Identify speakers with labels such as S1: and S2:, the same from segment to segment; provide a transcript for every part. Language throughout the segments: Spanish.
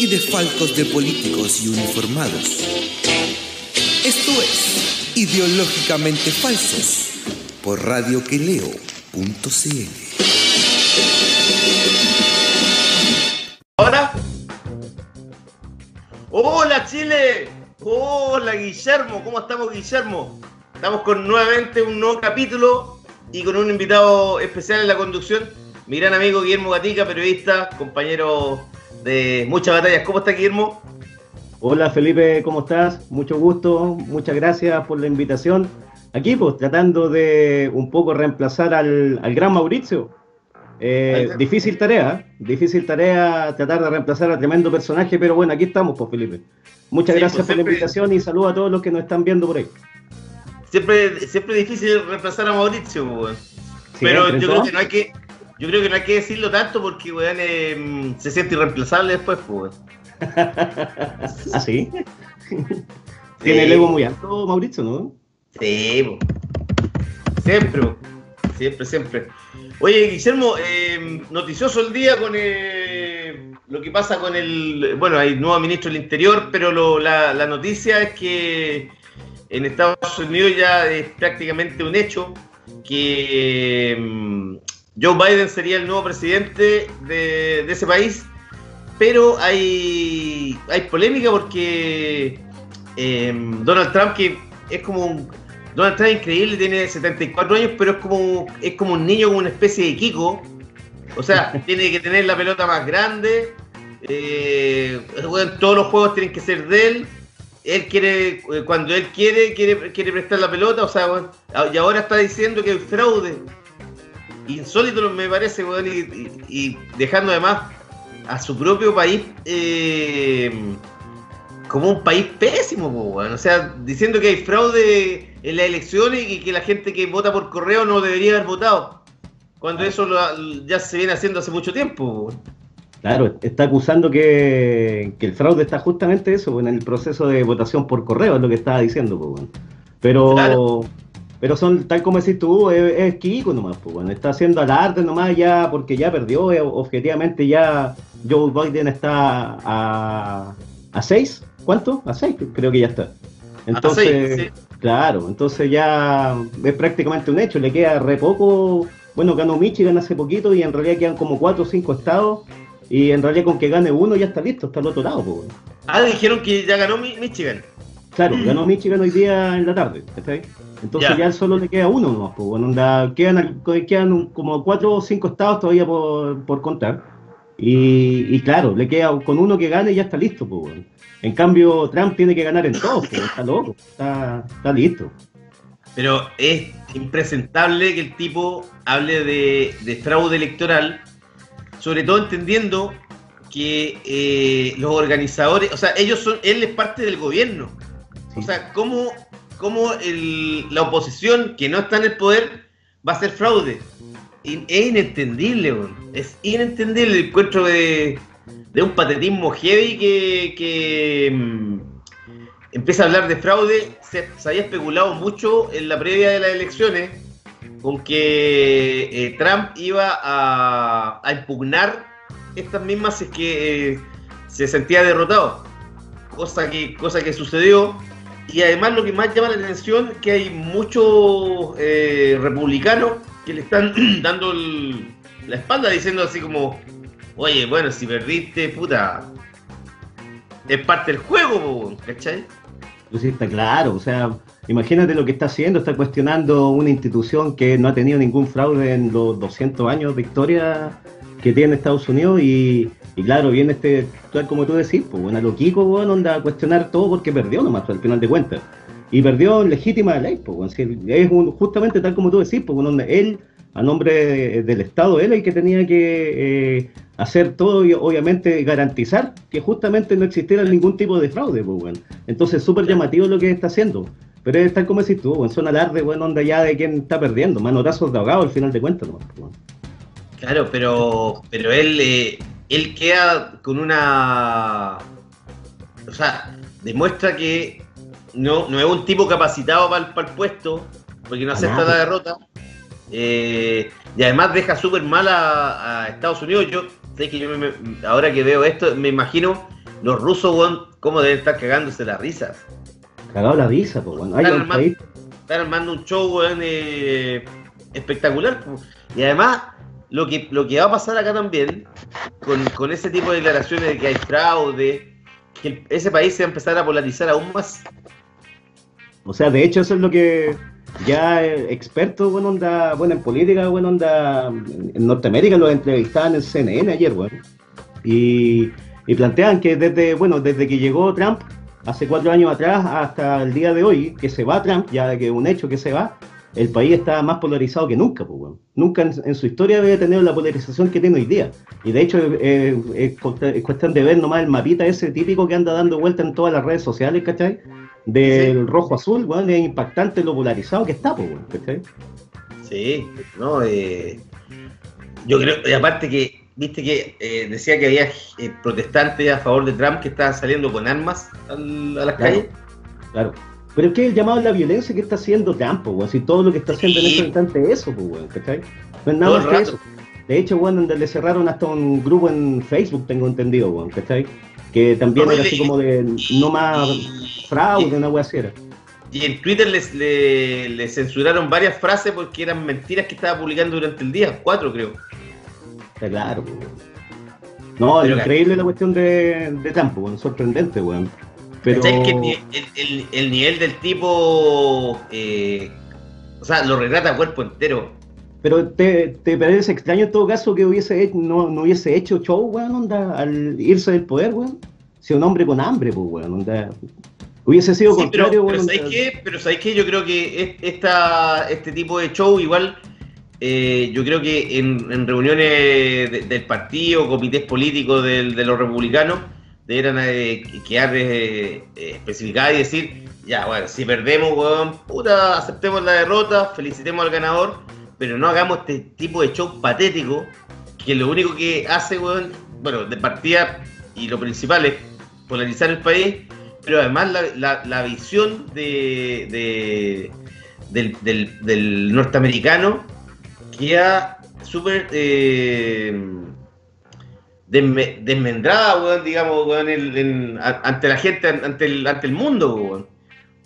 S1: y desfalcos de políticos y uniformados. Esto es Ideológicamente Falsos por radioqueleo.cl.
S2: ¿Ahora? Hola Chile, hola Guillermo, ¿cómo estamos Guillermo? Estamos con nuevamente un nuevo capítulo y con un invitado especial en la conducción, mi gran amigo Guillermo Gatica, periodista, compañero de muchas batallas. ¿Cómo está Guillermo?
S3: Hola Felipe, ¿cómo estás? Mucho gusto, muchas gracias por la invitación. Aquí pues tratando de un poco reemplazar al, al gran Mauricio. Eh, difícil tarea, difícil tarea tratar de reemplazar a tremendo personaje, pero bueno, aquí estamos pues Felipe. Muchas
S2: Sí,
S3: gracias
S2: pues,
S3: por la invitación y saludos a todos los que nos están viendo por ahí.
S2: Siempre, siempre difícil reemplazar a Mauricio, weón. Pero yo creo que no hay que, yo creo que no hay que decirlo tanto porque weón eh, se siente irreemplazable después, pues.
S3: ¿Ah, sí? Tiene el ego muy alto, Mauricio, ¿no?
S2: Sí, po. siempre, po. siempre, siempre. Oye, Guillermo, eh, noticioso el día con eh, lo que pasa con el, bueno, hay nuevo ministro del Interior, pero lo- la, la noticia es que en Estados Unidos ya es prácticamente un hecho que mm, Joe Biden sería el nuevo presidente de, de ese país, pero hay, hay polémica porque eh, Donald Trump, que es como un, Donald Trump es increíble, tiene 74 años, pero es como, es como un niño, como una especie de Kiko. O sea, tiene que tener la pelota más grande. eh, todos los juegos tienen que ser de él. Él quiere, eh, cuando él quiere, quiere, quiere prestar la pelota. O sea, bueno, y ahora está diciendo que hay fraude. Insólito me parece, weón, y, dejando además a su propio país eh, como un país pésimo, weón. o sea, diciendo que hay fraude en las elecciones y que la gente que vota por correo no debería haber votado, cuando eso lo- ya se viene haciendo hace mucho tiempo. weón.
S3: Claro, está acusando que, que el fraude está justamente eso, en el proceso de votación por correo, es lo que estaba diciendo, pues, bueno. Pero,
S2: Claro.
S3: Pero son, tal como decís tú, es, es Kiko nomás, pues, bueno. Está haciendo alarde nomás ya, porque ya perdió, eh, objetivamente ya Joe Biden está a, a seis, ¿cuánto? A seis, creo que ya está. Entonces,
S2: seis,
S3: claro, entonces ya es prácticamente un hecho, le queda re poco, bueno, ganó Michigan hace poquito y en realidad quedan como cuatro o cinco estados y en realidad con que gane uno ya está listo, está al otro lado. pues, bueno.
S2: Ah, dijeron que ya ganó Mi- Michigan.
S3: Claro, ganó Michigan hoy día en la tarde, ¿cachai? Entonces
S2: Ya.
S3: ya, solo le queda uno nomás, pues, bueno, onda, quedan, quedan un- como cuatro o cinco estados todavía por, por contar. Y, y claro, le queda con uno que gane y ya está listo, pues, bueno. En cambio, Trump tiene que ganar en todos, pues, está loco, está, está listo.
S2: Pero es impresentable que el tipo hable de, de fraude electoral, sobre todo entendiendo que eh, los organizadores, o sea, ellos son, él es parte del gobierno. O sea, ¿cómo, cómo el- la oposición que no está en el poder va a hacer fraude? Es inentendible, es inentendible el encuentro de, un patetismo heavy que, que, mm, empieza a hablar de fraude. Se, se había especulado mucho en la previa de las elecciones con que eh, Trump iba a, a impugnar estas mismas si es que eh, se sentía derrotado. Cosa que, cosa que sucedió. Y además lo que más llama la atención es que hay muchos eh, republicanos que le están dando el- la espalda diciendo así como, oye, bueno, si perdiste, puta, es parte del juego, ¿cachai?
S3: Pues sí, está claro, o sea, imagínate lo que está haciendo, está cuestionando una institución que no ha tenido ningún fraude en los 200 años de historia que tiene Estados Unidos y, y claro, viene este, tal como tú decís, pues bueno, lo Kiko, bueno, anda a cuestionar todo porque perdió nomás, al final de cuentas. Y perdió en legítima ley, pues bueno, si es un- justamente tal como tú decís, pues bueno, él a nombre del Estado, él el que tenía que eh, hacer todo y obviamente garantizar que justamente no existiera ningún tipo de fraude, pues, bueno. Entonces, súper llamativo lo que está haciendo. Pero es tal como decís tú, bueno, son alarde, bueno, onda ya de quién está perdiendo, manotazos de ahogado al final de cuentas, ¿no? Pues,
S2: claro, pero, pero él, eh, él queda con una... O sea, demuestra que no, no es un tipo capacitado para el, puesto, porque no acepta la derrota. Eh, y además deja súper mal a, Estados Unidos. Yo sé que yo ahora que veo esto, me imagino los rusos, cómo deben estar cagándose la risa.
S3: Cagado la risa, pues, bueno.
S2: están, armando, un show, eh, espectacular. Y además, lo que, lo que va a pasar acá también, con, con ese tipo de declaraciones de que hay fraude, que ese país se va a empezar a polarizar aún más.
S3: O sea, de hecho, eso es lo que ya expertos, bueno, onda, bueno, en política, bueno, onda, en Norteamérica los entrevistaban en CNN ayer, bueno, y, y plantean que desde, bueno, desde que llegó Trump, hace cuatro años atrás hasta el día de hoy, que se va Trump, ya que es un hecho que se va, el país está más polarizado que nunca, pues, bueno. Nunca en, su historia había tenido la polarización que tiene hoy día. Y de hecho es, cuestión de ver nomás el mapita ese típico que anda dando vuelta en todas las redes sociales, ¿cachai? del rojo azul, bueno, es impactante lo polarizado que está, pues,
S2: ¿cachai? Sí, no, eh, yo creo, y aparte que, viste que eh, decía que había eh, protestantes a favor de Trump que estaban saliendo con armas a las calles.
S3: Claro. Pero es que el llamado a la violencia que está haciendo Trump, pues, así todo lo que está haciendo en este instante es eso, pues, ¿cachai? No es nada más que eso. De hecho, donde le cerraron hasta un grupo en Facebook, tengo entendido, bueno, ¿cachai? Que también era así como de no más fraude, una wea
S2: Y en Twitter les, le, censuraron varias frases porque eran mentiras que estaba publicando durante el día, cuatro creo.
S3: claro, No, es increíble la cuestión de, de Trump, sorprendente, weón. Pero...
S2: que el, nivel del tipo, eh, o sea, lo retrata cuerpo entero.
S3: Pero te, te parece extraño en todo caso que hubiese no, no hubiese hecho show, weón, onda, al irse del poder, weón. Si un hombre con hambre, pues, weón, onda. Hubiese sido contrario,
S2: pero, pero qué? Pero ¿sabéis qué? Yo creo que esta, este tipo de show igual, eh, yo creo que en, reuniones del partido, comités políticos de los republicanos, deberían eh, quedar eh, especificadas y decir, ya, bueno, si perdemos, weón, puta, aceptemos la derrota, felicitemos al ganador, pero no hagamos este tipo de show patético, que lo único que hace, weón, bueno, de partida, y lo principal es polarizar el país, pero además la, visión de, del, norteamericano queda súper eh, desmendrada, digamos, ante la gente, ante el, ante el mundo,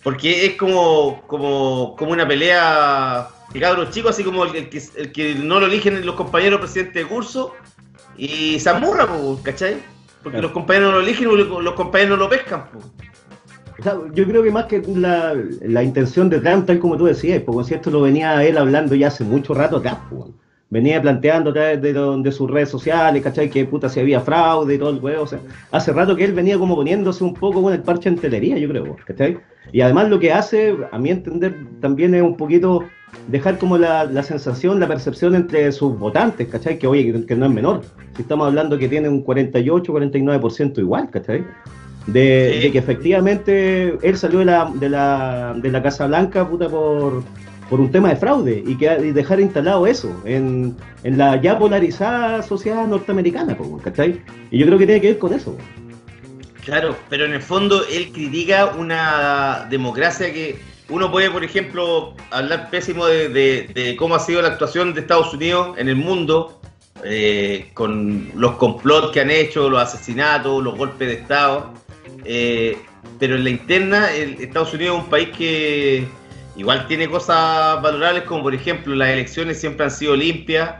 S2: porque es como, como, como una pelea de cabros chicos, así como el que, el que no lo eligen los compañeros presidentes de curso y se amurra, ¿cachai? Porque los compañeros no lo eligen y los compañeros no lo pescan.
S3: yo creo que más que la, la, intención de Trump, tal como tú decías, porque si esto lo venía él hablando ya hace mucho rato acá, venía planteando a través de, de, sus redes sociales, ¿cachai? Que puta si había fraude y todo el huevo, o sea, hace rato que él venía como poniéndose un poco con el parche en telería, yo creo, ¿cachai? Y además lo que hace, a mi entender, también es un poquito dejar como la, la, sensación, la percepción entre sus votantes, ¿cachai? Que oye, que, no es menor. Si estamos hablando que tiene un 48, 49% igual, ¿cachai? De, que efectivamente él salió de la, de la, de la Casa Blanca, puta, por, por un tema de fraude y, que, y dejar instalado eso en, en la ya polarizada sociedad norteamericana, ¿cachai? Y yo creo que tiene que ver con eso.
S2: Claro, pero en el fondo él critica una democracia que uno puede, por ejemplo, hablar pésimo de, cómo ha sido la actuación de Estados Unidos en el mundo, eh, con los complots que han hecho, los asesinatos, los golpes de Estado. Eh, pero en la interna, Estados Unidos es un país que igual tiene cosas valorables, como por ejemplo las elecciones siempre han sido limpias.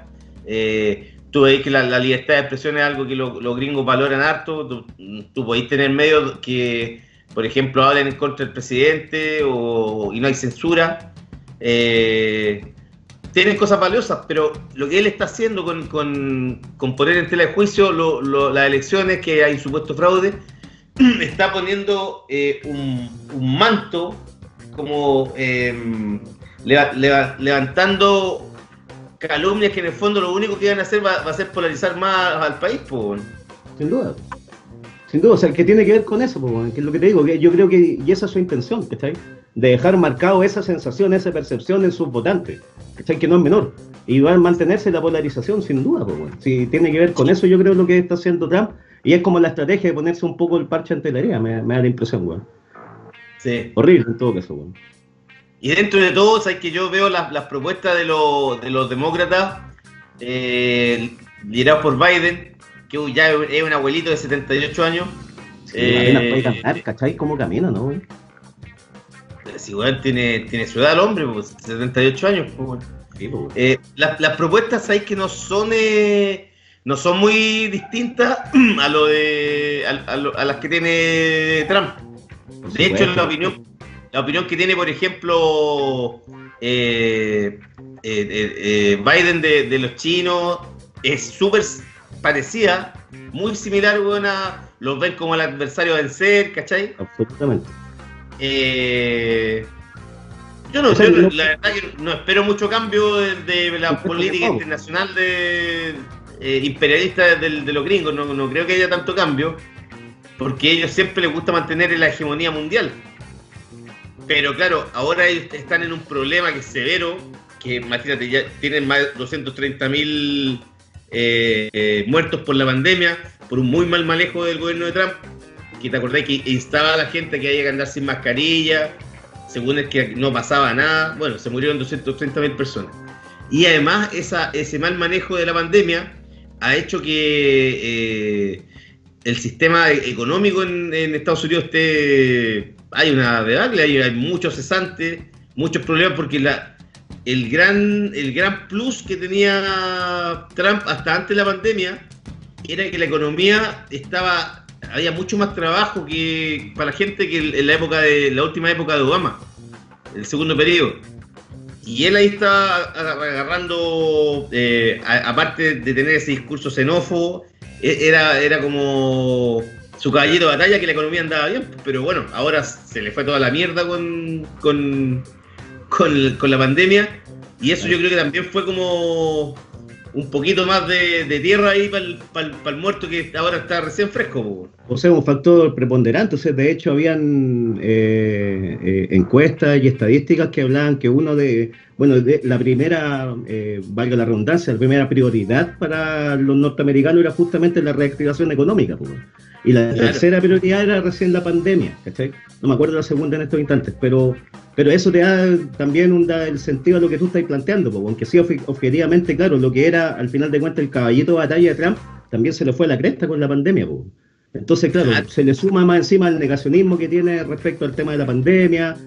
S2: Eh, tú veis que la, libertad de expresión es algo que los gringos valoran harto. Tú, tú podéis tener medios que por ejemplo, hablan en contra del presidente o, y no hay censura. Eh, tienen cosas valiosas, pero lo que él está haciendo con, con, poner en tela de juicio las elecciones, que hay supuesto fraude, está poniendo eh, un, manto como em, levantando calumnias que en el fondo lo único que van a hacer va, a ser polarizar más al país.
S3: Sin duda. Sin duda, o sea, que tiene que ver con eso, que es lo que te digo, que yo creo que, y esa es su intención, ¿cachai? De dejar marcado esa sensación, esa percepción en sus votantes, ¿cachai? Que no es menor. Y va a mantenerse la polarización, sin duda. Si tiene que ver con eso, yo creo lo que está haciendo Trump, y es como la estrategia de ponerse un poco el parche ante la herida, me, da la impresión, weón.
S2: Sí.
S3: Horrible en todo caso.
S2: Y dentro de todo, sabes que yo veo las, propuestas de, los, de los demócratas eh, liderados por Biden, que ya es un abuelito de 78 años.
S3: Sí, eh, puede cantar, ¿cachai? ¿Cómo camina, no?
S2: Si, weón, tiene, tiene su edad el hombre, pues, 78 años. Pues, sí, pues, eh, las, las, propuestas, sabes que no son... Eh, no son muy distintas a lo de a, las que tiene Trump. De hecho, la opinión, la opinión que tiene, por ejemplo, eh, eh, eh, Biden de, los chinos es súper parecida, muy similar, buena, los ven como el adversario a vencer, ¿cachai?
S3: Absolutamente.
S2: yo no, yo, la verdad que no espero mucho cambio de la política internacional de, eh, imperialistas de, los gringos, no, creo que haya tanto cambio, porque a ellos siempre les gusta mantener la hegemonía mundial. Pero claro, ahora ellos están en un problema que es severo, que imagínate, ya tienen más de 230 mil eh, eh, muertos por la pandemia, por un muy mal manejo del gobierno de Trump, que te acordás que instaba a la gente que haya que andar sin mascarilla, según es que no pasaba nada, bueno, se murieron 230 mil personas. Y además ese mal manejo de la pandemia ha hecho que eh, el sistema económico en, Estados Unidos esté. Hay una debacle, hay, hay muchos cesantes, muchos problemas, porque el, gran, el gran plus que tenía Trump hasta antes de la pandemia era que la economía estaba. Había mucho más trabajo que para la gente que en la época de la última época de Obama, el segundo periodo y él ahí está agarrando, eh, aparte de tener ese discurso xenófobo, e, era, era como su caballito de batalla que la economía andaba bien, pero bueno, ahora se le fue toda la mierda con, con, con la pandemia y eso yo creo que también fue como un poquito más de, tierra ahí para el, muerto que ahora está recién fresco.
S3: O sea, un factor preponderante. O sea, de hecho, habían eh, eh, encuestas y estadísticas que hablaban que uno de, bueno, de, la primera, eh, valga la redundancia, la primera prioridad para los norteamericanos era justamente la reactivación económica. Y la tercera prioridad era recién la pandemia, ¿cachai? No me acuerdo la segunda en estos instantes, pero, pero eso te da también un, da el sentido a lo que tú estás planteando, porque aunque sí objetivamente, claro, lo que era al final de cuentas el caballito de batalla de Trump, también se le fue a la cresta con la pandemia. Entonces, claro, se le suma más encima el negacionismo que tiene respecto al tema de la pandemia,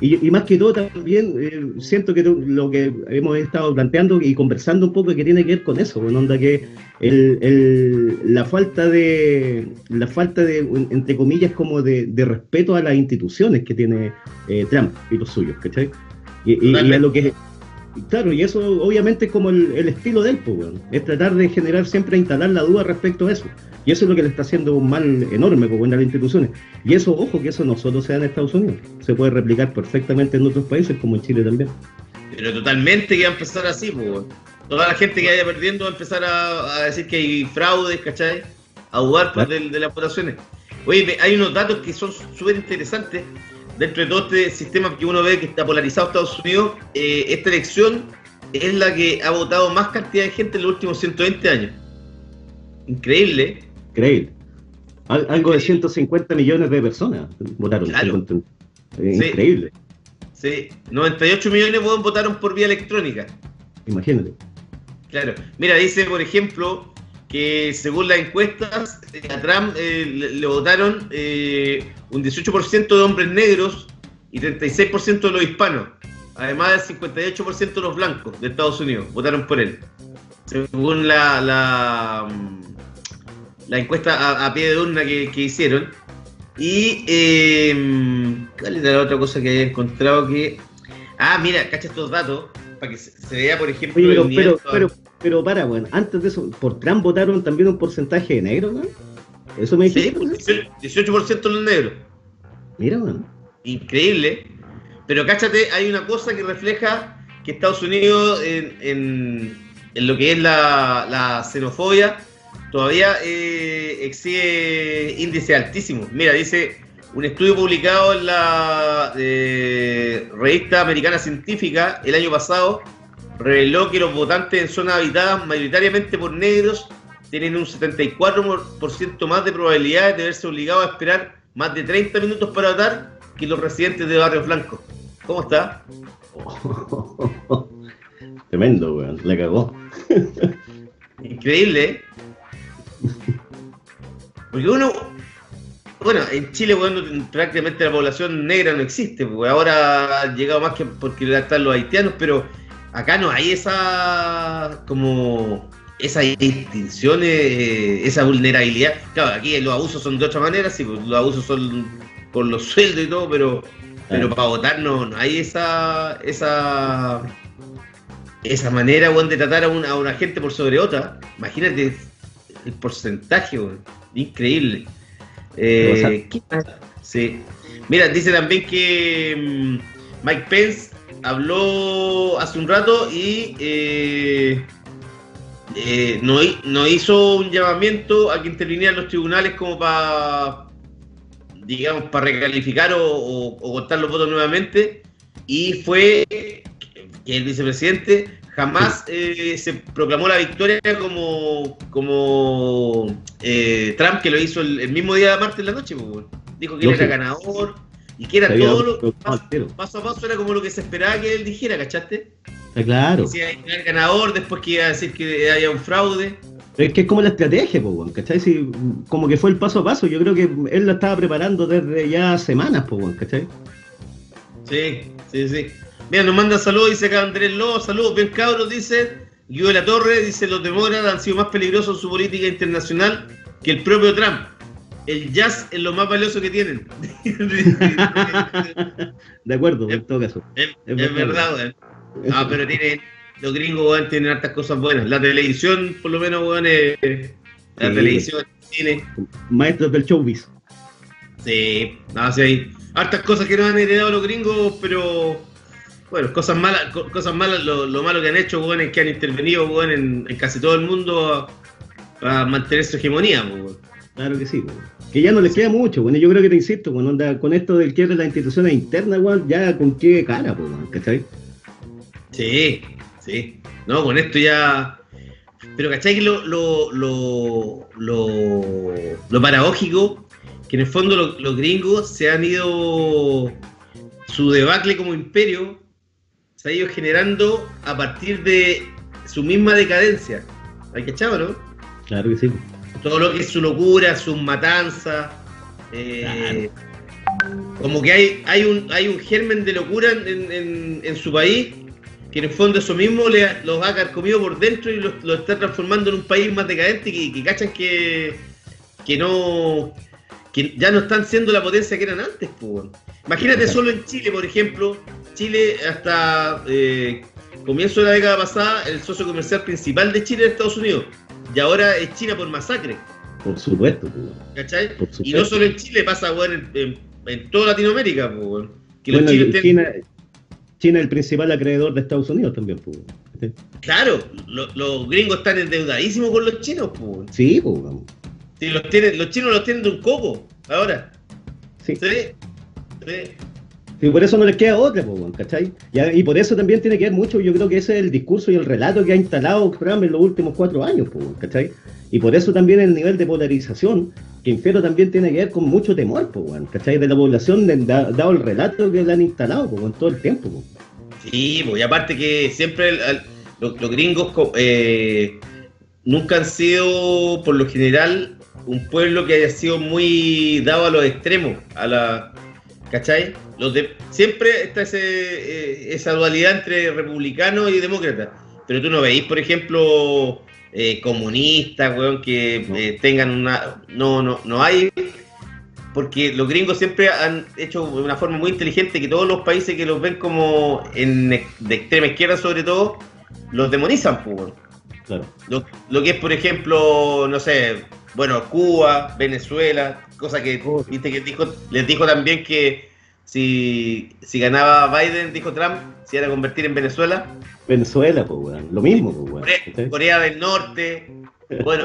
S3: y, más que todo también eh, siento que lo que hemos estado planteando y conversando un poco que tiene que ver con eso, con onda que el, la falta de la falta de entre comillas como de, respeto a las instituciones que tiene eh, Trump y los suyos, ¿cachai? Y, a lo que claro, y eso obviamente es como el, estilo del pues, es tratar de generar siempre instalar la duda respecto a eso. Y eso es lo que le está haciendo un mal enorme pues, las instituciones. Y eso, ojo, que eso no solo se da en Estados Unidos, se puede replicar perfectamente en otros países, como en Chile también.
S2: Pero totalmente que va a empezar así, pues. Toda la gente que vaya perdiendo va a empezar a, decir que hay fraudes, ¿cachai? A jugar pues, de, las votaciones. Oye, hay unos datos que son súper interesantes. Dentro de todo este sistema que uno ve que está polarizado Estados Unidos, eh, esta elección es la que ha votado más cantidad de gente en los últimos 120 años. Increíble.
S3: Increíble. algo de 150 millones de personas votaron. Increíble.
S2: Sí, 98 millones votaron por vía electrónica.
S3: Imagínate.
S2: Claro. Mira, dice, por ejemplo, que según las encuestas, a Trump eh, le, votaron eh, un 18% de hombres negros y 36% de los hispanos. Además del 58% de los blancos de Estados Unidos votaron por él. Según la, la la encuesta a, pie de urna que, hicieron. Y eh, ¿cuál era la otra cosa que había encontrado que... Ah, mira, cacha estos datos, para que se, vea, por ejemplo...
S3: pero, pero, pero, para, bueno, antes de eso, ¿por Trump votaron también un porcentaje de negros, no?
S2: Eso me dijiste. Sí, 18% los negros.
S3: Mira, bueno.
S2: Increíble. Pero cáchate, hay una cosa que refleja que Estados Unidos en en lo que es la, xenofobia, todavía eh, exige índice altísimo. Mira, dice un estudio publicado en la eh, revista americana científica el año pasado reveló que los votantes en zonas habitadas mayoritariamente por negros tienen un 74% más de probabilidades de verse obligados a esperar más de 30 minutos para votar que los residentes de Barrio Blanco. ¿Cómo está?
S3: Tremendo, weón. Le cagó.
S2: Increíble, ¿eh? Porque uno. Bueno, en Chile, weón, prácticamente la población negra no existe. Porque ahora ha llegado más que porque están los haitianos, pero acá no hay esa. como. esa distinción, eh, esa vulnerabilidad. Claro, aquí los abusos son de otra manera, sí, pues, los abusos son por los sueldos y todo, pero. Pero para votar no, hay esa, esa esa manera, de tratar a una, a una gente por sobre otra, imagínate el porcentaje, increíble. Eh, sí. Mira, dice también que mm, Mike Pence habló hace un rato y eh, eh, no, hizo un llamamiento a que intervinieran los tribunales como para, digamos, para recalificar o, o contar los votos nuevamente. Y fue el vicepresidente jamás eh, se proclamó la victoria como, como eh, Trump, que lo hizo el, mismo día de martes en la noche. Pues, dijo que él era ganador y que era todo lo paso, a paso era como lo que se esperaba que él dijera, ¿cachaste?
S3: claro.
S2: Decía que era ganador, después que iba a decir que haya un fraude.
S3: Es que es como la estrategia, pues, ¿cachai? Si, como que fue el paso a paso. Yo creo que él lo estaba preparando desde ya semanas, pues, ¿cachai?
S2: Sí, sí, sí. Mira, nos manda saludos, dice acá Andrés Lobo, saludos, bien cabros, dice. Guido de la Torre dice, los demócratas han sido más peligrosos en su política internacional que el propio Trump. El jazz es lo más valioso que tienen.
S3: de acuerdo, en todo caso.
S2: Es, verdad, weón. Ah, pero tiene, los gringos, weón, tienen hartas cosas buenas. La televisión, por lo menos, weón, es, la televisión, el cine.
S3: Maestros del showbiz.
S2: Sí, nada, sí hay hartas cosas que nos han heredado los gringos, pero bueno, cosas malas, cosas malas, lo, malo que han hecho, weón, es que han intervenido, en, casi todo el mundo para mantener su hegemonía,
S3: Claro que sí, Que ya no les queda mucho, bueno, yo creo que te insisto, bueno, con esto del quiebre de las instituciones internas, ya con qué cara, pues, ¿cachai?
S2: Sí, sí. No, con esto ya. Pero ¿cachai que lo, lo, lo, lo, lo paradójico? Que en el fondo los gringos se han ido su debacle como imperio se ha ido generando a partir de su misma decadencia. ¿Hay cachado, no?
S3: Claro que sí.
S2: Todo lo que es su locura, sus matanzas. Eh, como que hay, hay, un, hay un germen de locura en, su país que en el fondo eso mismo le, los ha carcomido por dentro y los, está transformando en un país más decadente que, que cachan que, que no que ya no están siendo la potencia que eran antes. Pues. Imagínate solo en Chile, por ejemplo, Chile hasta eh, comienzo de la década pasada, el socio comercial principal de Chile era Estados Unidos. Y ahora es China por masacre.
S3: Por supuesto.
S2: ¿Cachai? Y no solo en Chile, pasa en, toda Latinoamérica.
S3: China, China es el principal acreedor de Estados Unidos también.
S2: Claro, los gringos están endeudadísimos con los chinos. Pues.
S3: Sí, pues.
S2: los, los chinos los tienen de un coco ahora.
S3: Sí. ¿Sí? sí. Y por eso no les queda otra, ¿cachai? Y, por eso también tiene que ver mucho, yo creo que ese es el discurso y el relato que ha instalado Trump en los últimos cuatro años, ¿cachai? Y por eso también el nivel de polarización que infiero también tiene que ver con mucho temor, ¿cachai? De la población, dado el relato que le han instalado, en todo el tiempo.
S2: Sí, y aparte que siempre los, gringos eh, nunca han sido, por lo general, un pueblo que haya sido muy dado a los extremos, a la ¿Cachai? Los de, siempre está ese, eh, esa dualidad entre republicano y demócrata. Pero tú no veis, por ejemplo, eh, comunistas, weón, que eh, tengan una. No, no, no hay. Porque los gringos siempre han hecho de una forma muy inteligente que todos los países que los ven como en, de extrema izquierda, sobre todo, los demonizan, pues, claro. lo, lo que es, por ejemplo, no sé, bueno, Cuba, Venezuela, cosa que, viste, que dijo, les dijo también que
S4: si, si ganaba Biden, dijo Trump, si era convertir en Venezuela.
S3: Venezuela, pues, weón. Lo mismo, pues, weón.
S4: Corea, Corea, del Norte. Bueno,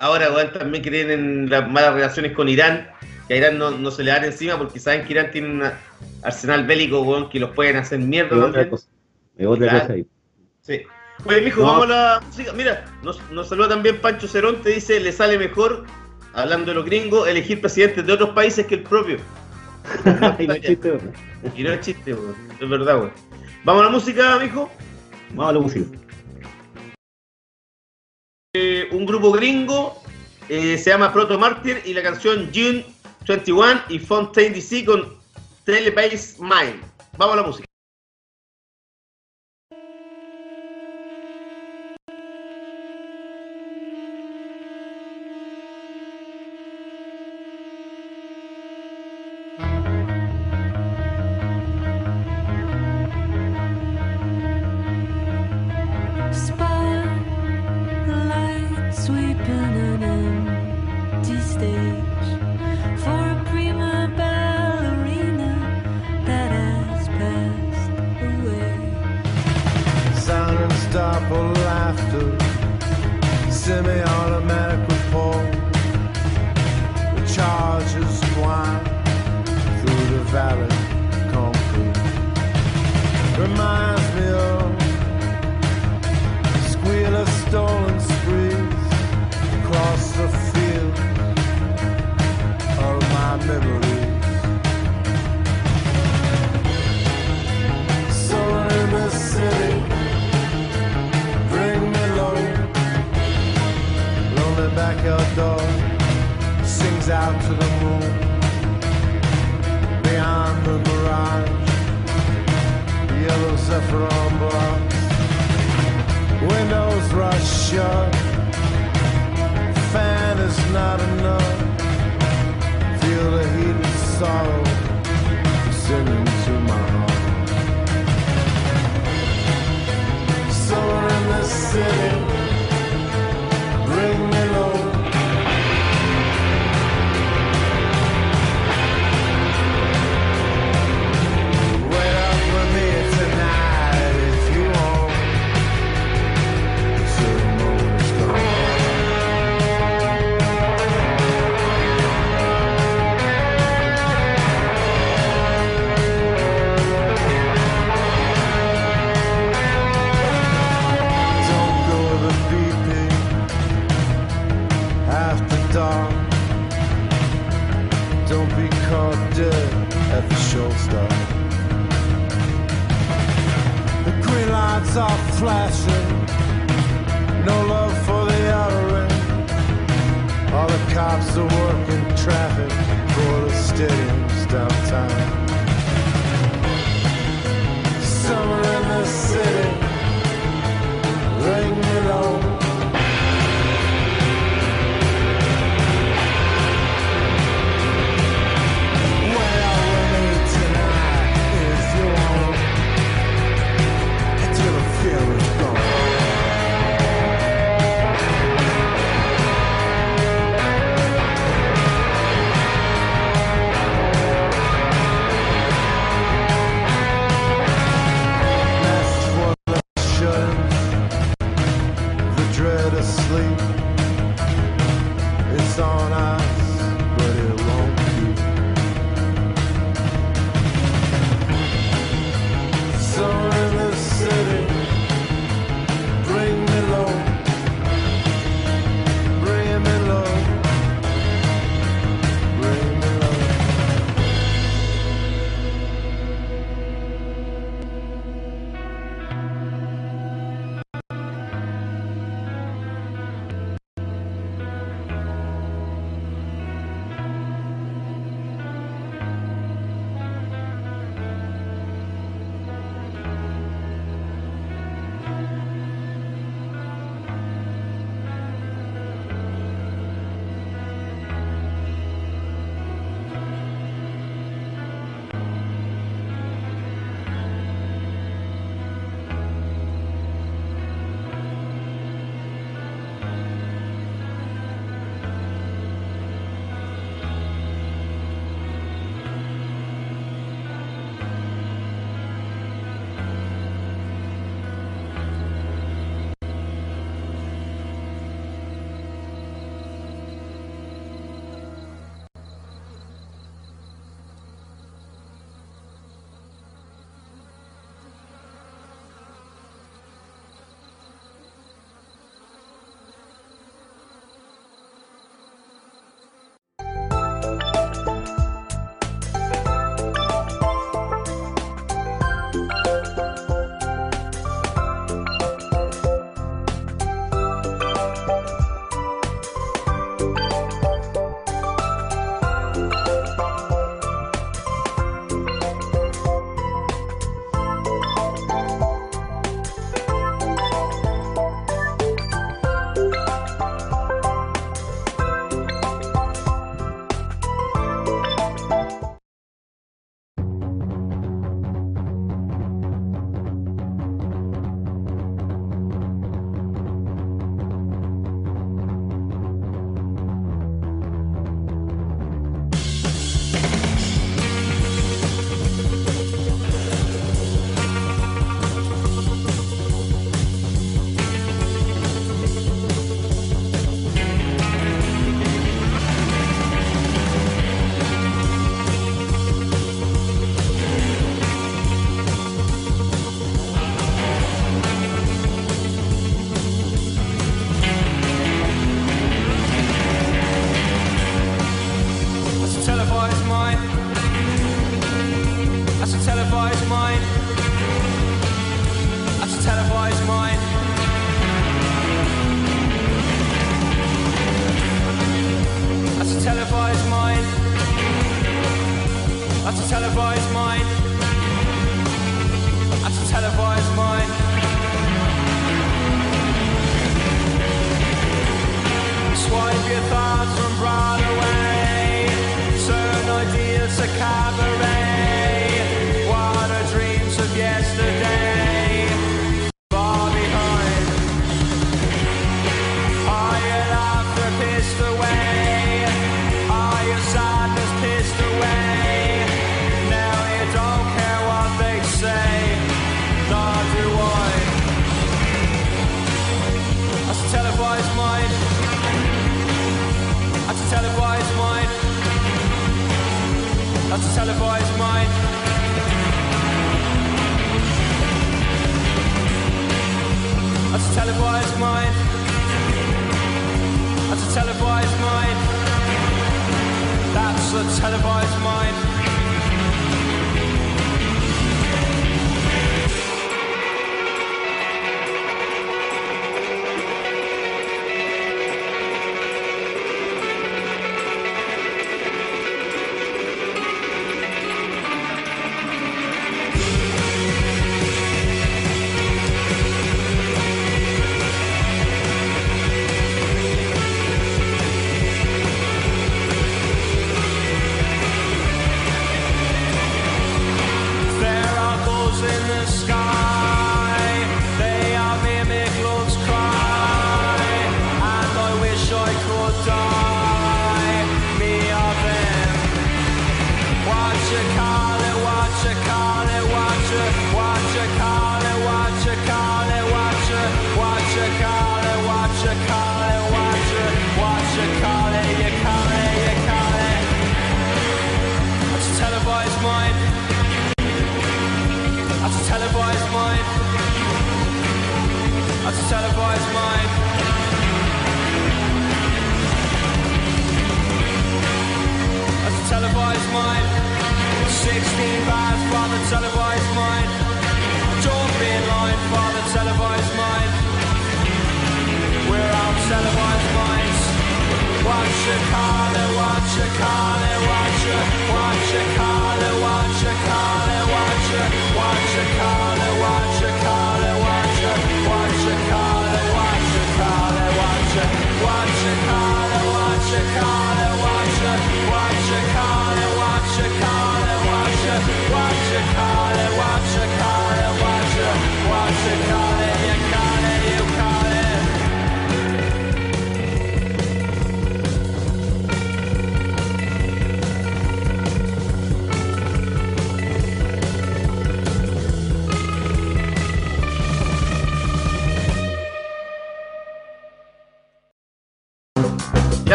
S4: ahora, weón, también que tienen las malas relaciones con Irán, que a Irán no, se le dan encima porque saben que Irán tiene un arsenal bélico, weón, que los pueden hacer mierda. Es otra cosa. Es otra cosa ahí. Sí. Oye, mijo, vamos a la música. Mira, nos, nos saluda también Pancho Cerón, te dice, le sale mejor, hablando de los gringos, elegir presidentes de otros países que el propio. y no es chiste. Y no es chiste, weón. Es verdad, weón. ¿Vamos a la música, mijo?
S3: Vamos a la música.
S4: Eh, un grupo gringo eh, se llama Proto Martyr y la canción June 21 y Fontaine DC con Telebase Mind. Vamos a la música.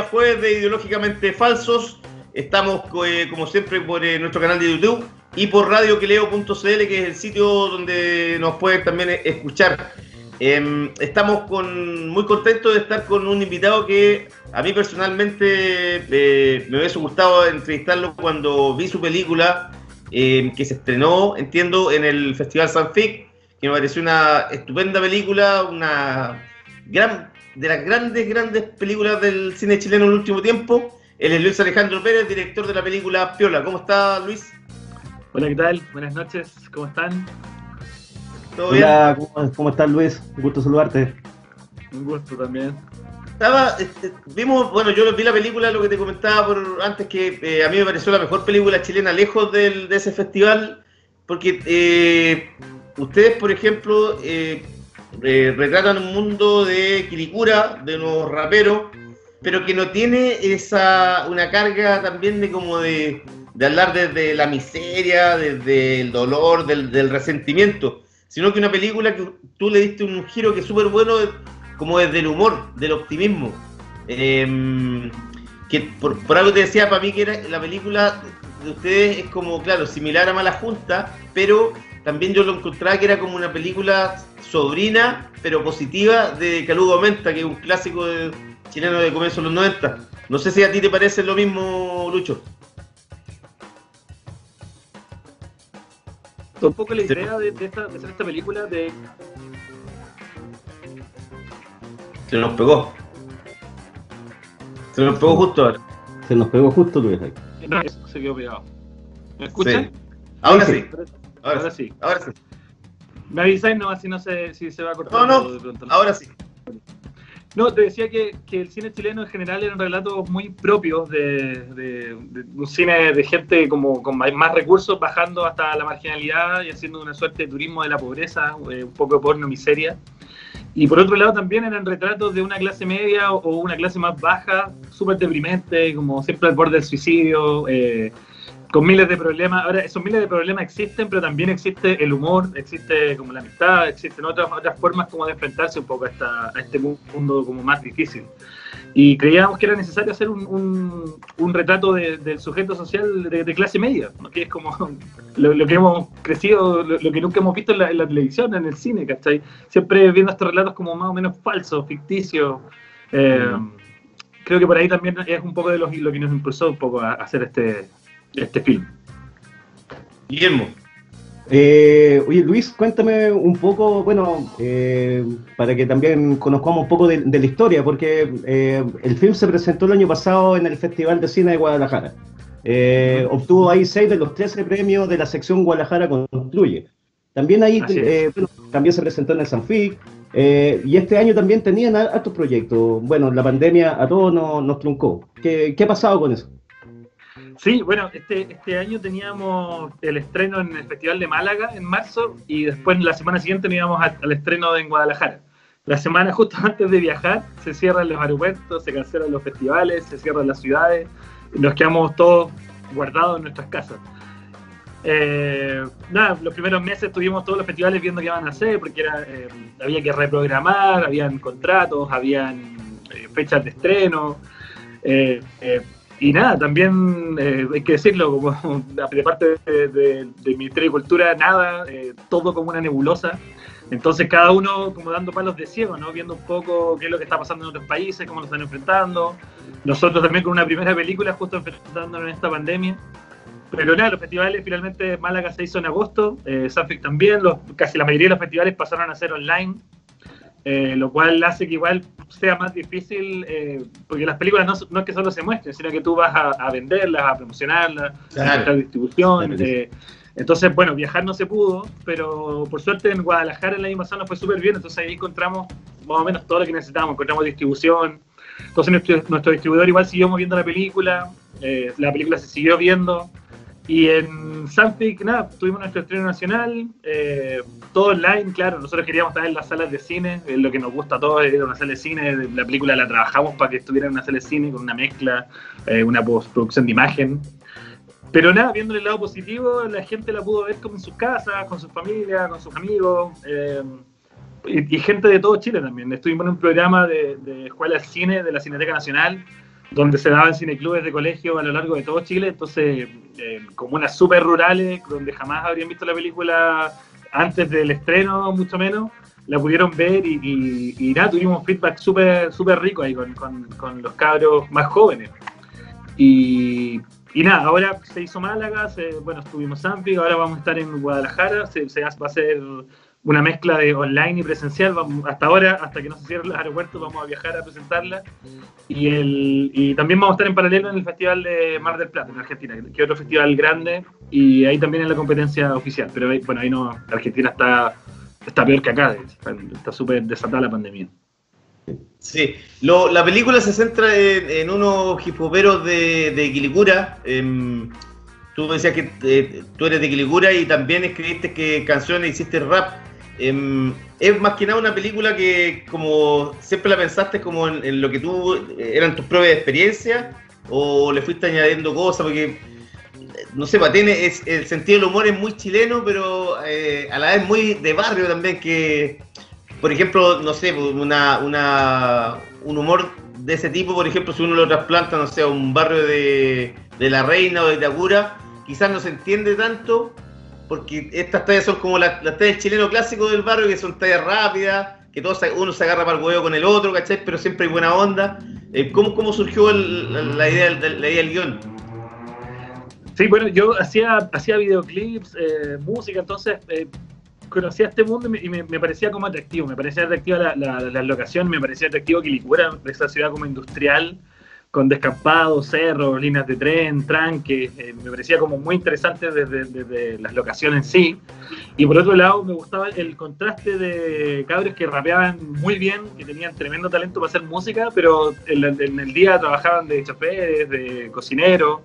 S2: Bloque de Ideológicamente Falsos. Estamos, eh, como siempre, por eh, nuestro canal de YouTube y por radioquileo.cl, que es el sitio donde nos pueden también escuchar. Em, estamos con, muy contentos de estar con un invitado que a mí personalmente eh, me hubiese gustado entrevistarlo cuando vi su película, em, que se estrenó, entiendo, en el Festival Sanfic, que me pareció una estupenda película, una gran, de las grandes, grandes películas del cine chileno en el último tiempo. Él es Luis Alejandro Pérez, director de la película Piola. ¿Cómo está Luis?
S5: Hola, ¿qué tal? Buenas noches, ¿cómo están?
S2: ¿Todo bien?
S3: Hola, ¿cómo, cómo estás Luis? Un gusto saludarte.
S5: Un gusto también.
S2: Estaba, este, vimos, bueno, yo vi la película, lo que te comentaba por antes, que eh, a mí me pareció la mejor película chilena lejos del, de ese festival, porque eh, ustedes, por ejemplo, eh, eh, retratan un mundo de Quilicura, de unos raperos, pero que no tiene esa una carga también de como de, de hablar desde la miseria, desde el dolor, del, resentimiento, sino que una película que tú le diste un giro que es súper bueno, como desde el humor, del optimismo. Eh, que por, por algo te decía para mí que era la película de ustedes es como, claro, similar a Mala Junta, pero también yo lo encontraba que era como una película sobrina, pero positiva, de Calugo Menta, que es un clásico de- chileno de comienzo de los 90. No sé si a ti te parece lo mismo, Lucho.
S5: un poco la idea de, de esta- de hacer esta película de
S2: Se nos pegó. Se nos pegó justo ahora.
S3: Se nos pegó justo Luis ahí.
S5: no, se quedó pegado. ¿Me escuchan?
S2: Sí. Ahora
S3: Sí,
S2: sí. Ahora,
S5: Ahora
S2: sí.
S5: sí.
S2: Ahora sí.
S5: Me avisáis nomás si no se, si se va a cortar.
S2: No, no.
S5: de pronto.
S2: Ahora sí.
S5: No, te decía que, que el cine chileno en general eran relatos muy propios de, de- de un cine de gente como con más más recursos bajando hasta la marginalidad y haciendo una suerte de turismo de la pobreza, eh, un poco de porno miseria. Y por otro lado también eran retratos de una clase media o, o una clase más baja, súper deprimente, como siempre al borde del suicidio, eh, con miles de problemas. Ahora, esos miles de problemas existen, pero también existe el humor, existe como la amistad, existen otras, otras formas como de enfrentarse un poco a, esta, a este mu- mundo como más difícil. Y creíamos que era necesario hacer un, un- un retrato de- del sujeto social de, de clase media, ¿no? que es como lo, lo que hemos crecido, lo, lo que nunca hemos visto en la, en la televisión, en el cine, ¿cachai? Siempre viendo estos relatos como más o menos falsos, ficticios. Eh, Creo que por ahí también es un poco de lo, lo que nos impulsó un poco a hacer este, este film.
S2: Guillermo.
S3: Eh, oye Luis, cuéntame un poco, bueno, eh, para que también conozcamos un poco de, de la historia, porque eh, el film se presentó el año pasado en el Festival de Cine de Guadalajara. Eh, obtuvo ahí seis de los 13 premios de la sección Guadalajara Construye. También ahí eh, bueno, también se presentó en el Sanfic. eh, y este año también tenían altos proyectos. Bueno, la pandemia a todos nos, nos truncó. ¿Qué, ¿Qué ha pasado con eso?
S5: Sí, bueno, este, este año teníamos el estreno en el Festival de Málaga en marzo y después la semana siguiente nos íbamos al, estreno en Guadalajara. La semana justo antes de viajar se cierran los aeropuertos, se cancelan los festivales, se cierran las ciudades nos quedamos todos guardados en nuestras casas. Eh, nada, los primeros meses tuvimos todos los festivales viendo qué iban a hacer porque era, eh, había que reprogramar, habían contratos, habían eh, fechas de estreno. Y nada, también eh, hay que decirlo, como de parte de- de- del Ministerio de Cultura, nada, eh, todo como una nebulosa. Entonces cada uno como dando palos de ciego, ¿no? Viendo un poco qué es lo que está pasando en otros países, cómo lo están enfrentando. Nosotros también con una primera película justo enfrentándonos en esta pandemia. Pero nada, los festivales finalmente Málaga se hizo en agosto, eh, también, los, casi la mayoría de los festivales pasaron a ser online, eh, lo cual hace que igual sea más difícil, eh, porque las películas no, no es que solo se muestren, sino que tú vas a, a venderlas, a promocionarlas, a
S2: Claro.
S5: buscar distribución. Eh, entonces, bueno, viajar no se pudo, pero por suerte en Guadalajara el año pasado nos fue súper bien, entonces ahí encontramos más o menos todo lo que necesitábamos, encontramos distribución. Entonces nuestro, nuestro distribuidor igual siguió moviendo la película, eh, la película se siguió viendo. Y en Sanfic, nada, tuvimos nuestro estreno nacional, eh, todo online, claro, nosotros queríamos estar en las salas de cine, es lo que nos gusta a todos, ir a una sala de cine, la película la trabajamos para que estuviera en una sala de cine con una mezcla, eh, una postproducción de imagen. Pero nada, viendo el lado positivo, la gente la pudo ver como en sus casas, con su familia, con sus amigos, eh, y, gente de todo Chile también. Estuvimos en un programa de, de Escuela al Cine de la Cineteca Nacional, donde se daban cineclubes de colegio a lo largo de todo Chile, entonces eh, comunas súper rurales, donde jamás habrían visto la película antes del estreno, mucho menos, la pudieron ver y, y- nada, tuvimos feedback súper súper rico ahí con, con- con los cabros más jóvenes. Y, y nada, ahora se hizo Málaga, se- bueno, estuvimos Sanfi, ahora vamos a estar en Guadalajara, se, se va a hacer una mezcla de online y presencial. Vamos, hasta ahora, hasta que no se cierren los aeropuertos, vamos a viajar a presentarla. Y, el, y también vamos a estar en paralelo en el Festival de Mar del Plata, en Argentina, que es otro festival grande, y ahí también en la competencia oficial. Pero ahí- bueno, ahí no, Argentina está, está peor que acá, está- súper desatada la pandemia.
S2: Sí, Lo- la película se centra en, en unos hipoperos de, de Quilicura. em, tú me decías que eh, tú eres de Quilicura y también escribiste que canciones, hiciste rap. Em, es más que nada una película que, como siempre la pensaste, como en, lo que tú eh, eran tus propias experiencias, o le fuiste añadiendo cosas, porque eh, no sé, tiene, es, el sentido del humor es muy chileno, pero eh, a la vez muy de barrio también, que por ejemplo, no sé, una, una, un humor de ese tipo, por ejemplo, si uno lo trasplanta, no sé, a un barrio de, de La Reina o de Itacura, quizás no se entiende tanto, porque estas tallas son como las, las tallas chileno clásico del barrio, que son tallas rápidas, que todos, uno se agarra para el huevo con el otro, ¿cachai? Pero siempre hay buena onda. Eh, ¿cómo, ¿Cómo surgió el- la, la idea, del- la idea del guion?
S5: Sí, bueno, yo hacía, hacía videoclips, eh, música, entonces eh, conocía este mundo y, me, me- parecía como atractivo. Me parecía atractiva la, la, la locación, me parecía atractivo Quilicura, esa ciudad como industrial, con descampados, cerros, líneas de tren, tranques. eh, me parecía como muy interesante desde, desde las locaciones en sí. Y por otro lado, me gustaba el contraste de cabros que rapeaban muy bien, que tenían tremendo talento para hacer música, pero en, el día trabajaban de choferes, de cocineros,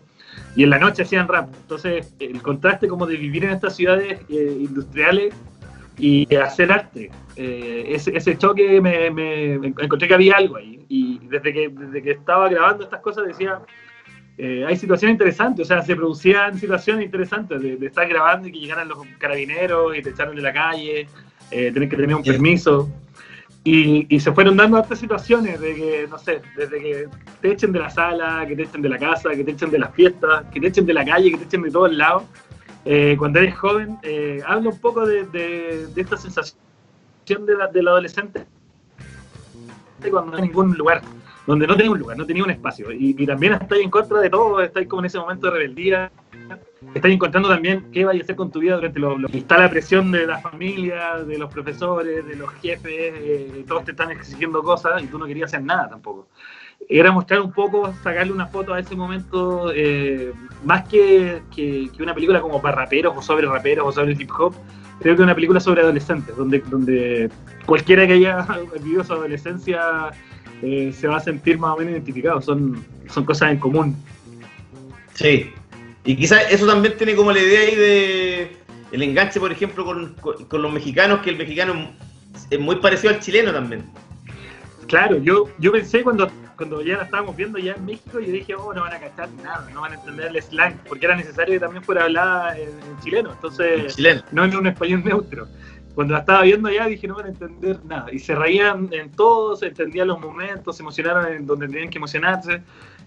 S5: y en la noche hacían rap. Entonces, el contraste como de vivir en estas ciudades eh, industriales y hacer arte. eh, ese, ese choque me, me- me encontré que había algo ahí. Y desde que, desde que estaba grabando estas cosas decía, eh, hay situaciones interesantes, o sea, se producían situaciones interesantes de, de estar grabando y que llegaran los carabineros y te echaron de la calle, eh, tener que tener un permiso. Y, y se fueron dando otras situaciones de que, no sé, desde que te echen de la sala, que te echen de la casa, que te echen de las fiestas, que te echen de la calle, que te echen de todos lados. Eh, cuando eres joven, eh, habla un poco de, esta sensación de la- del adolescente cuando no hay ningún lugar, donde no tenía un lugar, no tenía un espacio. Y, y también estáis en contra de todo, estáis como en ese momento de rebeldía, estáis encontrando también qué vais a hacer con tu vida durante lo, lo- está la presión de la familia, de los profesores, de los jefes, eh, todos te están exigiendo cosas y tú no querías hacer nada tampoco. Era mostrar un poco, sacarle una foto a ese momento, eh, más que, que- una película como para raperos o sobre raperos o sobre hip hop, creo que una película sobre adolescentes, donde, donde cualquiera que haya vivido su adolescencia eh, se va a sentir más o menos identificado, son, son cosas en común.
S2: Sí. Y quizás eso también tiene como la idea ahí de el enganche, por ejemplo, con- con los mexicanos, que el mexicano es muy parecido al chileno también.
S5: Claro, yo, yo pensé cuando, cuando ya la estábamos viendo ya en México, yo dije, oh, no van a cachar nada, no van a entender el slang, porque era necesario que también fuera hablada en, en chileno, entonces
S2: chileno.
S5: no en un español neutro. Cuando la estaba viendo ya dije, no van a entender nada. Y se reían en todo, se entendían los momentos, se emocionaron en donde tenían que emocionarse.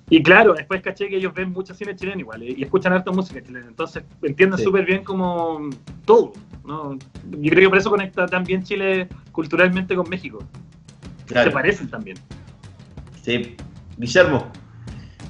S5: Y claro, después caché que ellos ven mucho cine chileno igual eh, y escuchan harta música chilena. Entonces entienden
S2: Sí.
S5: súper bien como todo. ¿no? Yo creo que por eso conecta tan bien Chile culturalmente con México. Se parecen también.
S2: Sí. Guillermo.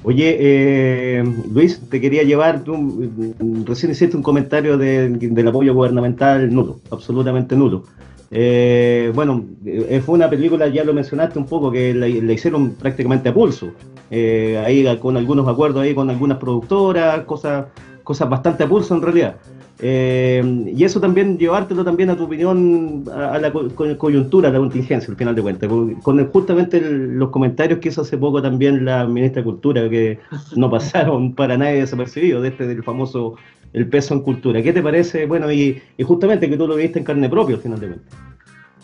S3: Oye, eh, Luis, te quería llevar, tú mm, recién hiciste un comentario de- del apoyo gubernamental nulo, absolutamente nulo. Eh, bueno, eh, fue una película, ya lo mencionaste un poco, que la, la hicieron prácticamente a pulso, Eh, ahí con algunos acuerdos ahí con algunas productoras, cosas, cosas bastante a pulso en realidad. Eh, y eso también, llevártelo también a tu opinión, a, la co- co- coyuntura, a la contingencia, al final de cuentas, con, justamente los comentarios que hizo hace poco también la ministra de Cultura, que no pasaron para nadie desapercibidos, de este del famoso el peso en cultura. ¿Qué te parece? Bueno, y, justamente que tú lo viste en carne propia, al final de cuentas.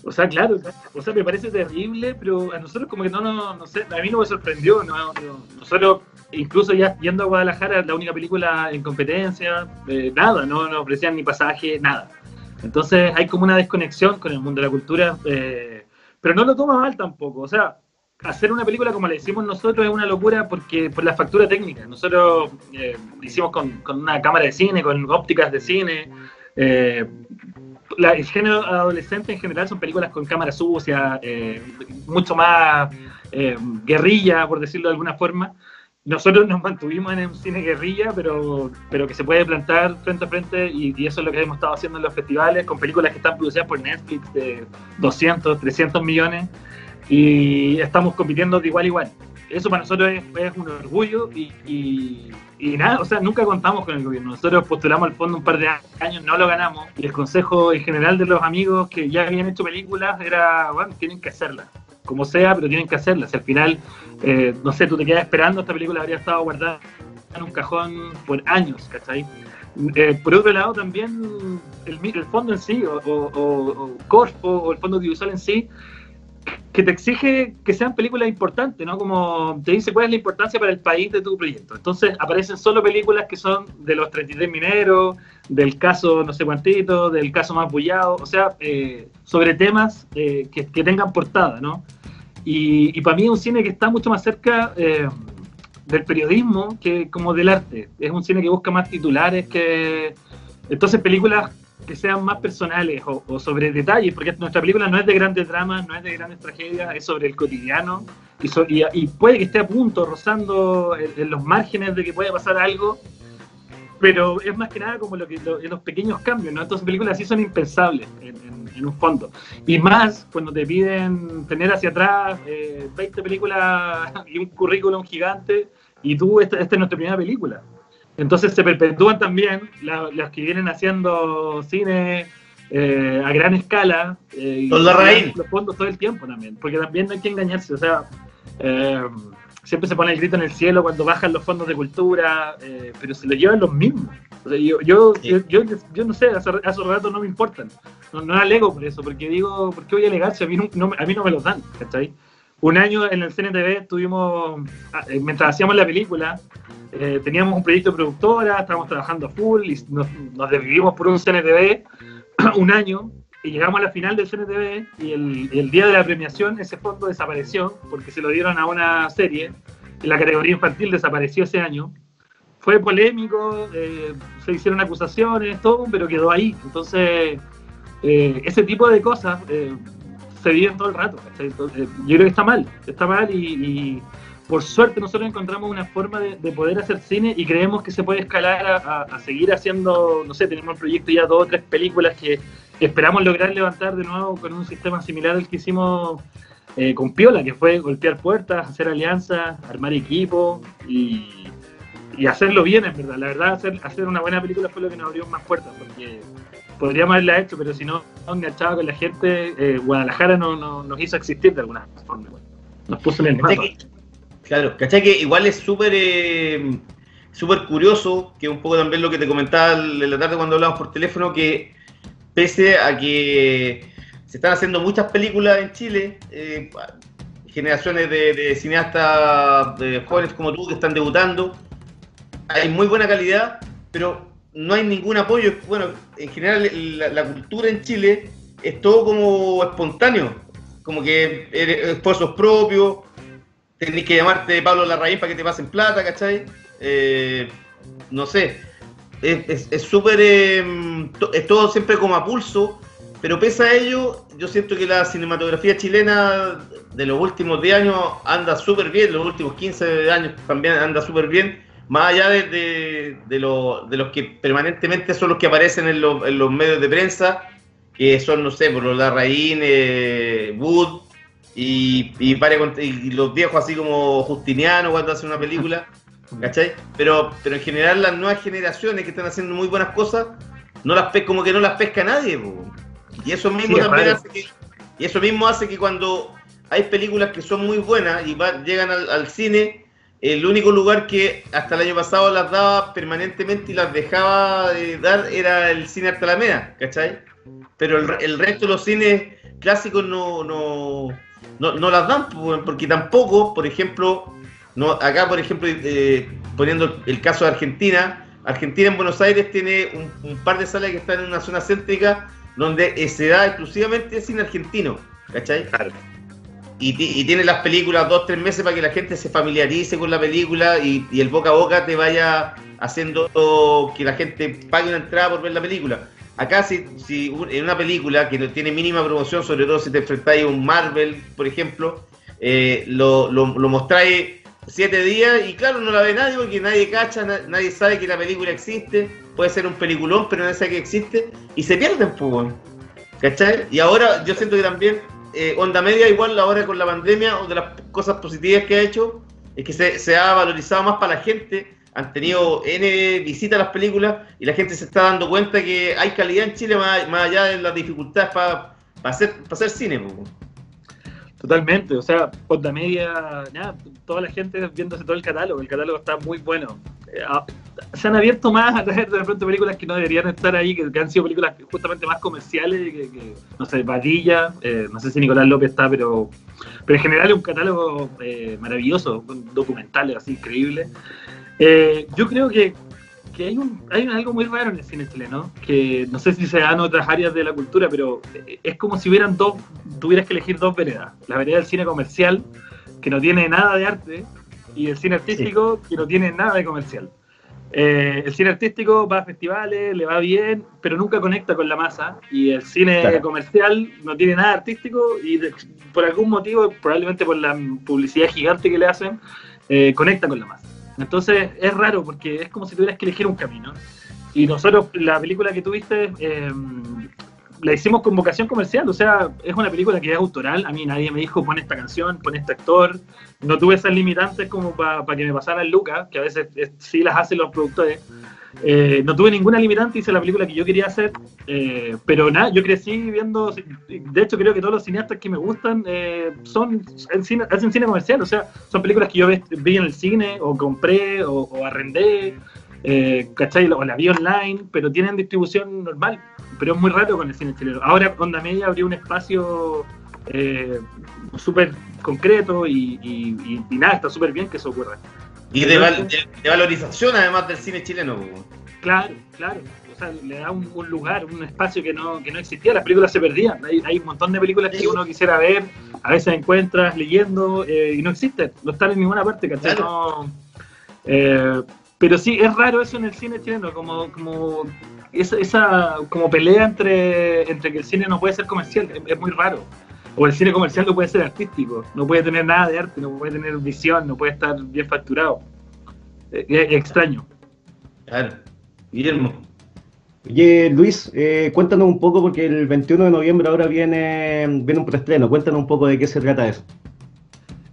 S5: O sea, claro, o sea, me parece terrible, pero a nosotros como que no, no, no sé, a mí no me sorprendió. No- nosotros, incluso ya yendo a Guadalajara, la única película en competencia, eh, nada, no nos ofrecían ni pasaje, nada. Entonces hay como una desconexión con el mundo de la cultura, eh, pero no lo toma mal tampoco. O sea, hacer una película como la hicimos nosotros es una locura porque por la factura técnica. Nosotros eh, hicimos con, con una cámara de cine, con ópticas de cine. la- el género adolescente en general son películas con cámara sucia, mucho más guerrilla, por decirlo de alguna forma. Nosotros nos mantuvimos en un cine guerrilla, pero, pero que se puede plantar frente a frente y, eso es lo que hemos estado haciendo en los festivales, con películas que están producidas por Netflix de 200, 300 millones y estamos compitiendo de igual a igual. Eso para nosotros es, un orgullo y, y- y nada, o sea, nunca contamos con el gobierno. Nosotros postulamos al fondo un par de años, no lo ganamos y el consejo en general de los amigos que ya habían hecho películas era, bueno, tienen que hacerlas, como sea, pero tienen que hacerlas. Y al final, eh, no sé, tú te quedas esperando, esta película habría estado guardada en un cajón por años, ¿cachai? Eh, por otro lado, también el, el fondo en sí, o, o, o- o el fondo audiovisual en sí, que te exige que sean películas importantes, ¿no? Como te dice cuál es la importancia para el país de tu proyecto. Entonces aparecen solo películas que son de los 33 mineros, del caso no sé cuantito, del caso más bullado, o sea, eh, sobre temas eh, que, que tengan portada, ¿no? Y, y para mí es un cine que está mucho más cerca eh, del periodismo que como del arte. Es un cine que busca más titulares que... Entonces películas que sean más personales o, o sobre detalles, porque nuestra película no es de grandes dramas, no es de grandes tragedias, es sobre el cotidiano y, so- y- y puede que esté a punto, rozando en, en los márgenes de que pueda pasar algo, pero es más que nada como lo que lo- los pequeños cambios, ¿no? Entonces películas así son impensables en, en- en un fondo. Y más cuando te piden tener hacia atrás eh, 20 películas y un currículum gigante y tú, esta, esta es nuestra primera película. Entonces se perpetúan también la- las que vienen haciendo cine eh, a gran escala. eh, y
S2: Don Larraín.
S5: los fondos todo el tiempo también, porque también no hay que engañarse, o sea, eh, siempre se pone el grito en el cielo cuando bajan los fondos de cultura, eh, pero se lo llevan los mismos. O sea, yo, yo,
S2: Sí.
S5: yo, yo, yo no sé, hace, hace rato no me importan, no, no alego por eso, porque digo, ¿por qué voy a alegar si a mí no, no me- a mí no me los dan? ¿cachai? Un año en el CNTV tuvimos, ah, eh, mientras hacíamos la película, eh, teníamos un proyecto de productora, estábamos trabajando full y nos, nos por un CNTV un año y llegamos a la final del CNTV y el, día de la premiación ese fondo desapareció porque se lo dieron a una serie en la categoría infantil desapareció ese año. Fue polémico eh, se hicieron acusaciones todo pero quedó ahí. Entonces ese tipo de cosas se viven todo el rato eh, yo creo que está mal está mal y, por suerte nosotros encontramos una forma de, de poder hacer cine y creemos que se puede escalar a, seguir haciendo, no sé, tenemos el proyecto ya dos o tres películas que esperamos lograr levantar de nuevo con un sistema similar al que hicimos eh, con Piola, que fue golpear puertas, hacer alianzas, armar equipo y, y hacerlo bien, en verdad. La verdad, hacer, hacer una buena película fue lo que nos abrió más puertas, porque podríamos haberla hecho, pero si no enganchaba con la gente, eh, Guadalajara no, no- nos hizo existir de alguna forma. Nos puso en el mapa.
S2: ¿Cachai que- Claro, ¿cachai? Que igual es súper eh, súper curioso, que un poco también lo que te comentaba en la tarde cuando hablábamos por teléfono, que pese a que se están haciendo muchas películas en Chile, eh, generaciones de, de cineastas de jóvenes como tú que están debutando, hay muy buena calidad, pero no hay ningún apoyo. Bueno, en general la, cultura en Chile es todo como espontáneo, como que esfuerzos propios, tenés que llamarte Pablo Larraín para que te pasen plata, ¿cachai? Eh, no sé, es es- es súper, eh, to- es todo siempre como a pulso, pero pese a ello, yo siento que la cinematografía chilena de los últimos 10 años anda súper bien, los últimos 15 años también anda súper bien, más allá de, de- de lo- de los que permanentemente son los que aparecen en, los- en los medios de prensa, que son, no sé, por los Larraín, eh, Wood y, y, los viejos así como Justiniano cuando hacen una película, ¿cachai? Pero, pero en general las nuevas generaciones que están haciendo muy buenas cosas, no las como que no las pesca nadie, po. y eso mismo
S5: Sí,
S2: también hace que, y eso mismo hace que cuando hay películas que son muy buenas y va- llegan al, al cine, el único lugar que hasta el año pasado las daba permanentemente y las dejaba de dar era el cine Arte Alameda, ¿cachai? Pero el, el resto de los cines clásicos no, no, no, las dan, porque tampoco, por ejemplo, no, acá, por ejemplo, eh, poniendo el caso de Argentina, Argentina en Buenos Aires tiene un, un par de salas que están en una zona céntrica donde se da exclusivamente cine argentino, ¿cachai?
S5: Claro.
S2: Y, y tiene las películas dos, tres meses para que la gente se familiarice con la película y, el boca a boca te vaya haciendo que la gente pague una entrada por ver la película. Acá si, si en una película que no tiene mínima promoción, sobre todo si te enfrentáis a un Marvel, por ejemplo, eh, lo, lo, lo mostráis siete días y claro, no la ve nadie porque nadie cacha, na- nadie sabe que la película existe, puede ser un peliculón, pero nadie sabe que existe y se pierden, pues. ¿cachai? Y ahora yo siento que también eh, Onda Media, igual ahora con la pandemia, una de las cosas positivas que ha hecho es que se, se ha valorizado más para la gente, han tenido N visitas a las películas y la gente se está dando cuenta que hay calidad en Chile más, allá de las dificultades para hacer, para hacer cine.
S5: Totalmente, o sea, onda media, nada, toda la gente viéndose todo el catálogo, el catálogo está muy bueno. Eh, ah, se han abierto más a traer de repente películas que no deberían estar ahí, que, han sido películas justamente más comerciales, que, que, no sé, Padilla, eh, no sé si Nicolás López está, pero, pero en general es un catálogo eh, maravilloso, documentales así increíbles. Eh, yo creo que, que hay, un, hay algo muy raro en el cine chileno, que no sé si se da en otras áreas de la cultura, pero eh, es como si hubieran dos, tuvieras que elegir dos veredas. La vereda del cine comercial, que no tiene nada de arte, y el cine artístico, que no tiene nada de comercial. Eh, el cine artístico va a festivales, le va bien, pero nunca conecta con la masa. Y el cine
S3: Claro.
S5: comercial no tiene nada artístico y de- por algún motivo, probablemente por la publicidad gigante que le hacen, eh, conecta con la masa. Entonces es raro porque es como si tuvieras que elegir un camino. Y nosotros, la película que tuviste, eh, la hicimos con vocación comercial, o sea, es una película que es autoral. A mí nadie me dijo pon esta canción, pon este actor. No tuve esas limitantes como para que me pasaran lucas, que a veces eh, sí las hacen los productores. Eh, no tuve ninguna limitante, hice la película que yo quería hacer, eh, pero nada, yo crecí viendo, de hecho creo que todos los cineastas que me gustan eh, son cine, hacen cine comercial, o sea, son películas que yo vi en el cine o compré o, o arrendé, eh, ¿cachai? O la vi online, pero tienen distribución normal, pero es muy raro con el cine chileno. Ahora Onda Media abrió un espacio eh, súper concreto y- y nada, está súper bien que eso ocurra.
S2: Y de, val- de- de valorización además del cine chileno.
S5: Claro, claro. O sea, le da un, un lugar, un espacio que no, que no existía. Las películas se perdían. Hay, hay un montón de películas que uno quisiera ver, a veces encuentras leyendo eh, y no existen. No están en ninguna parte, ¿cachai? No, eh, pero sí, es raro eso en el cine chileno, como, como esa, esa como pelea entre, entre que el cine no puede ser comercial, es, es muy raro. O el cine comercial no puede ser artístico, no puede tener nada de arte, no puede tener visión, no puede estar bien facturado. Eh, Es, extraño.
S2: Claro. Guillermo.
S3: Oye, Luis, eh, cuéntanos un poco, porque el 21 de noviembre ahora viene, viene un preestreno. Cuéntanos un poco de qué se trata eso.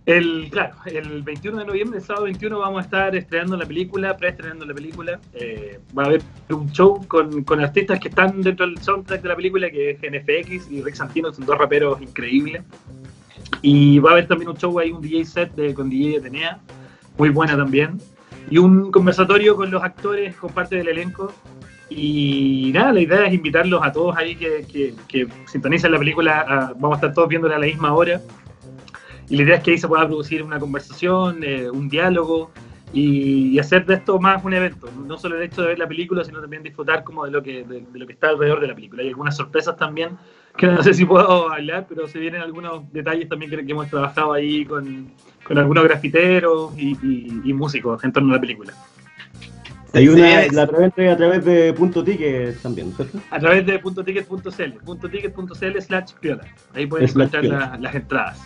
S5: El, claro, el 21 de noviembre, el sábado 21, vamos a estar estrenando la película, preestrenando la película. Eh, va a haber un show con, con artistas que están dentro del soundtrack de la película, que es NFX y Rick Santino, son dos raperos increíbles. Y va a haber también un show ahí, un DJ set de, con DJ Atenea, muy buena también. Y un conversatorio con los actores, con parte del elenco. Y nada, la idea es invitarlos a todos ahí que, que, que sintonicen la película. a- vamos a estar todos viéndola a la misma hora. Y la idea es que ahí se pueda producir una conversación, eh, un diálogo y, y hacer de esto más un evento. No solo el hecho de ver la película, sino también disfrutar como de lo que, de, de lo que está alrededor de la película. Hay algunas sorpresas también, que no sé si puedo hablar, pero se vienen algunos detalles también que, que hemos trabajado ahí con, con algunos grafiteros y, y- y músicos en torno a la película.
S3: Hay una,
S2: Sí,
S3: la preventa a través de Punto Ticket también, ¿cierto?
S5: A través de puntoticket.cl, puntoticket.cl slash piola. Ahí pueden encontrar la- las entradas.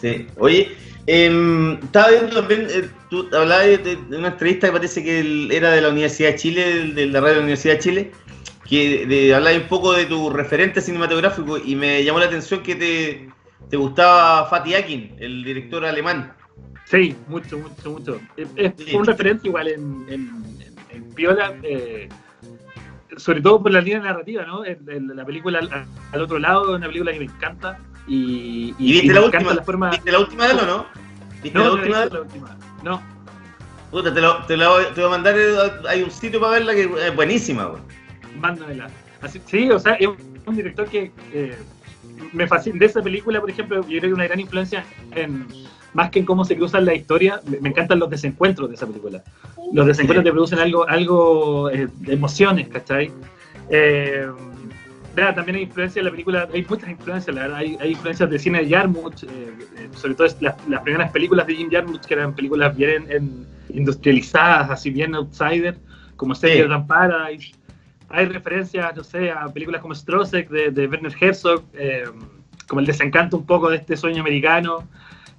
S2: Sí. Oye, em, estaba viendo también, eh, tú hablabas de, de una entrevista que parece que el- era de la Universidad de Chile, de la radio de la Universidad de Chile, que de, hablabas un poco de tu referente cinematográfico y me llamó la atención que te, te gustaba Fatih Akin, el director alemán.
S5: Sí, mucho, mucho, mucho. Es,
S2: Sí.
S5: un referente igual en, en, en- en Piola, eh, sobre todo por la línea narrativa, ¿no? En- la película al, al otro lado una película que me encanta y,
S2: ¿Y viste la última?
S5: la forma...
S2: ¿Viste la última de él o no? ¿Viste
S5: No,
S2: la
S5: no
S2: última de él?
S5: la última. No,
S2: Puta, te, lo, te, voy, te voy a mandar, eh, hay un sitio para verla que es buenísima, güey.
S5: mándamela. Así, sí, o sea, es un director que eh, me fascina. De esa película, por ejemplo, yo creo que una gran influencia en más que en cómo se cruzan la historia, me, encantan los desencuentros de esa película. Los desencuentros te producen algo, algo eh, de emociones, ¿cachai? Eh, también hay influencia en la película, hay muchas influencias, la verdad, hay, hay influencias de cine de Jarmusch, eh, eh, sobre todo las, las primeras películas de Jim Jarmusch, que eran películas bien en- industrializadas, así bien outsider, como Stranger Than Paradise. Hay referencias, no sé, a películas como Strosek de, de Werner Herzog, eh, como el desencanto un poco de este sueño americano.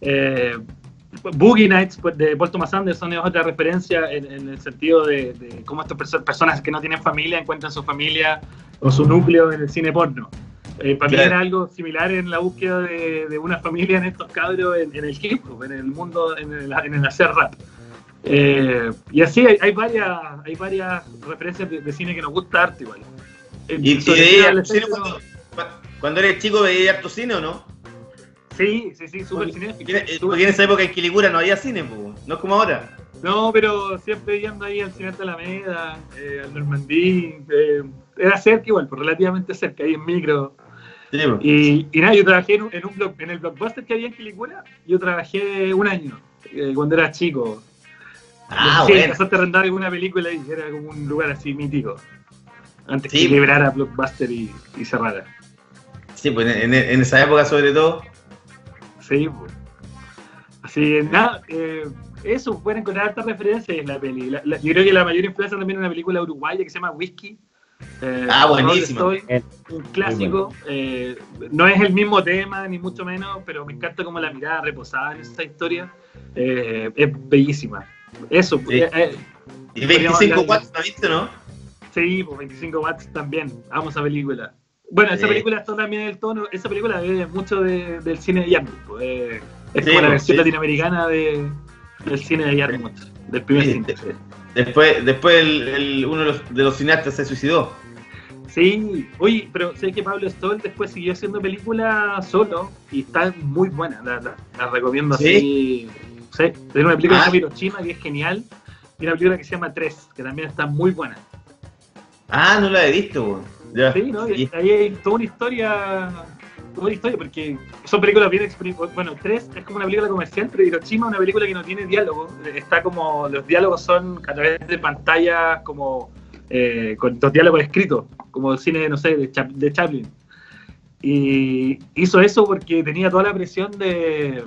S5: Eh, Boogie Nights pues, de Paul Thomas Anderson es otra referencia en, en el sentido de, de cómo estas perso- personas que no tienen familia encuentran su familia o su núcleo en el cine porno. Eh, para mí
S2: Claro.
S5: era algo similar en la búsqueda de, de una familia en estos cabros en, en el hip hop, en el mundo, en el, en el hacer rap. Eh, y así hay, hay varias hay varias referencias de, de cine que nos gusta arte igual. Eh,
S2: ¿Y, y harto cine cuando eres chico veías harto cine o no?
S5: Sí, sí, sí, súper
S2: Porque
S5: cinéfilo.
S2: porque en esa época en Quilicura no había cine, po, no es como ahora.
S5: No, pero siempre yendo ahí al Cine de Alameda, eh, al Normandí, eh, era cerca igual, pues relativamente cerca, ahí en micro.
S2: Sí.
S5: Y, y nada, yo trabajé en, un, en, un en el blockbuster que había en Quilicura, yo trabajé un año, eh, cuando era chico.
S2: Ah,
S5: sí,
S2: bueno.
S5: empezaste a rentar alguna película y era como un lugar así mítico. Antes
S2: Sí.
S5: que quebrara Blockbuster y, y cerrara.
S2: Sí, pues en, en- en esa época sobre todo.
S5: Sí, pues. Así que nada, eh, eso, pueden encontrar hartas referencias en la peli. La- la- yo creo que la mayor influencia también es una película uruguaya que se llama Whisky. eh,
S2: Ah.
S5: Stoll,
S3: Eh,
S5: un clásico. eh, no es el mismo tema, ni mucho menos, pero me encanta como la mirada reposada en esta historia. eh, es bellísima. Eso,
S2: Sí. Y
S5: Podríamos
S2: 25
S5: hablar de-
S2: watts, ¿la viste, no?
S5: sí, pues 25 watts también. Amo esa película. Bueno, esa
S2: Sí.
S5: película está también en el tono, esa película bebe mucho de- del cine de Yarmouth. pues, eh, es
S2: Sí,
S5: como la
S2: pues,
S5: versión
S2: sí.
S5: latinoamericana de, del cine de Yarmouth, del primer cine.
S2: de- Después, después el, el- uno de los, de los cineastas se suicidó.
S5: Sí, oye, pero sé que Pablo Stoll después siguió haciendo películas solo y está muy buena, la, la- la recomiendo
S2: ¿Sí?
S5: así. Sí, tiene una película
S2: Ah.
S5: que Hiroshima que es genial y una película que se llama Tres, que también está muy buena.
S2: Ah, no la he visto, weón.
S5: Sí, ¿no? Y ahí hay toda una historia, toda una historia, porque son películas bien Bueno, Tres es como una película comercial, pero Hiroshima es una película que no tiene diálogo. Está como, los diálogos son a través de pantallas como eh, con los diálogos escritos, como el cine, no sé, de, Chap- de Chaplin. Y hizo eso porque tenía toda la presión de,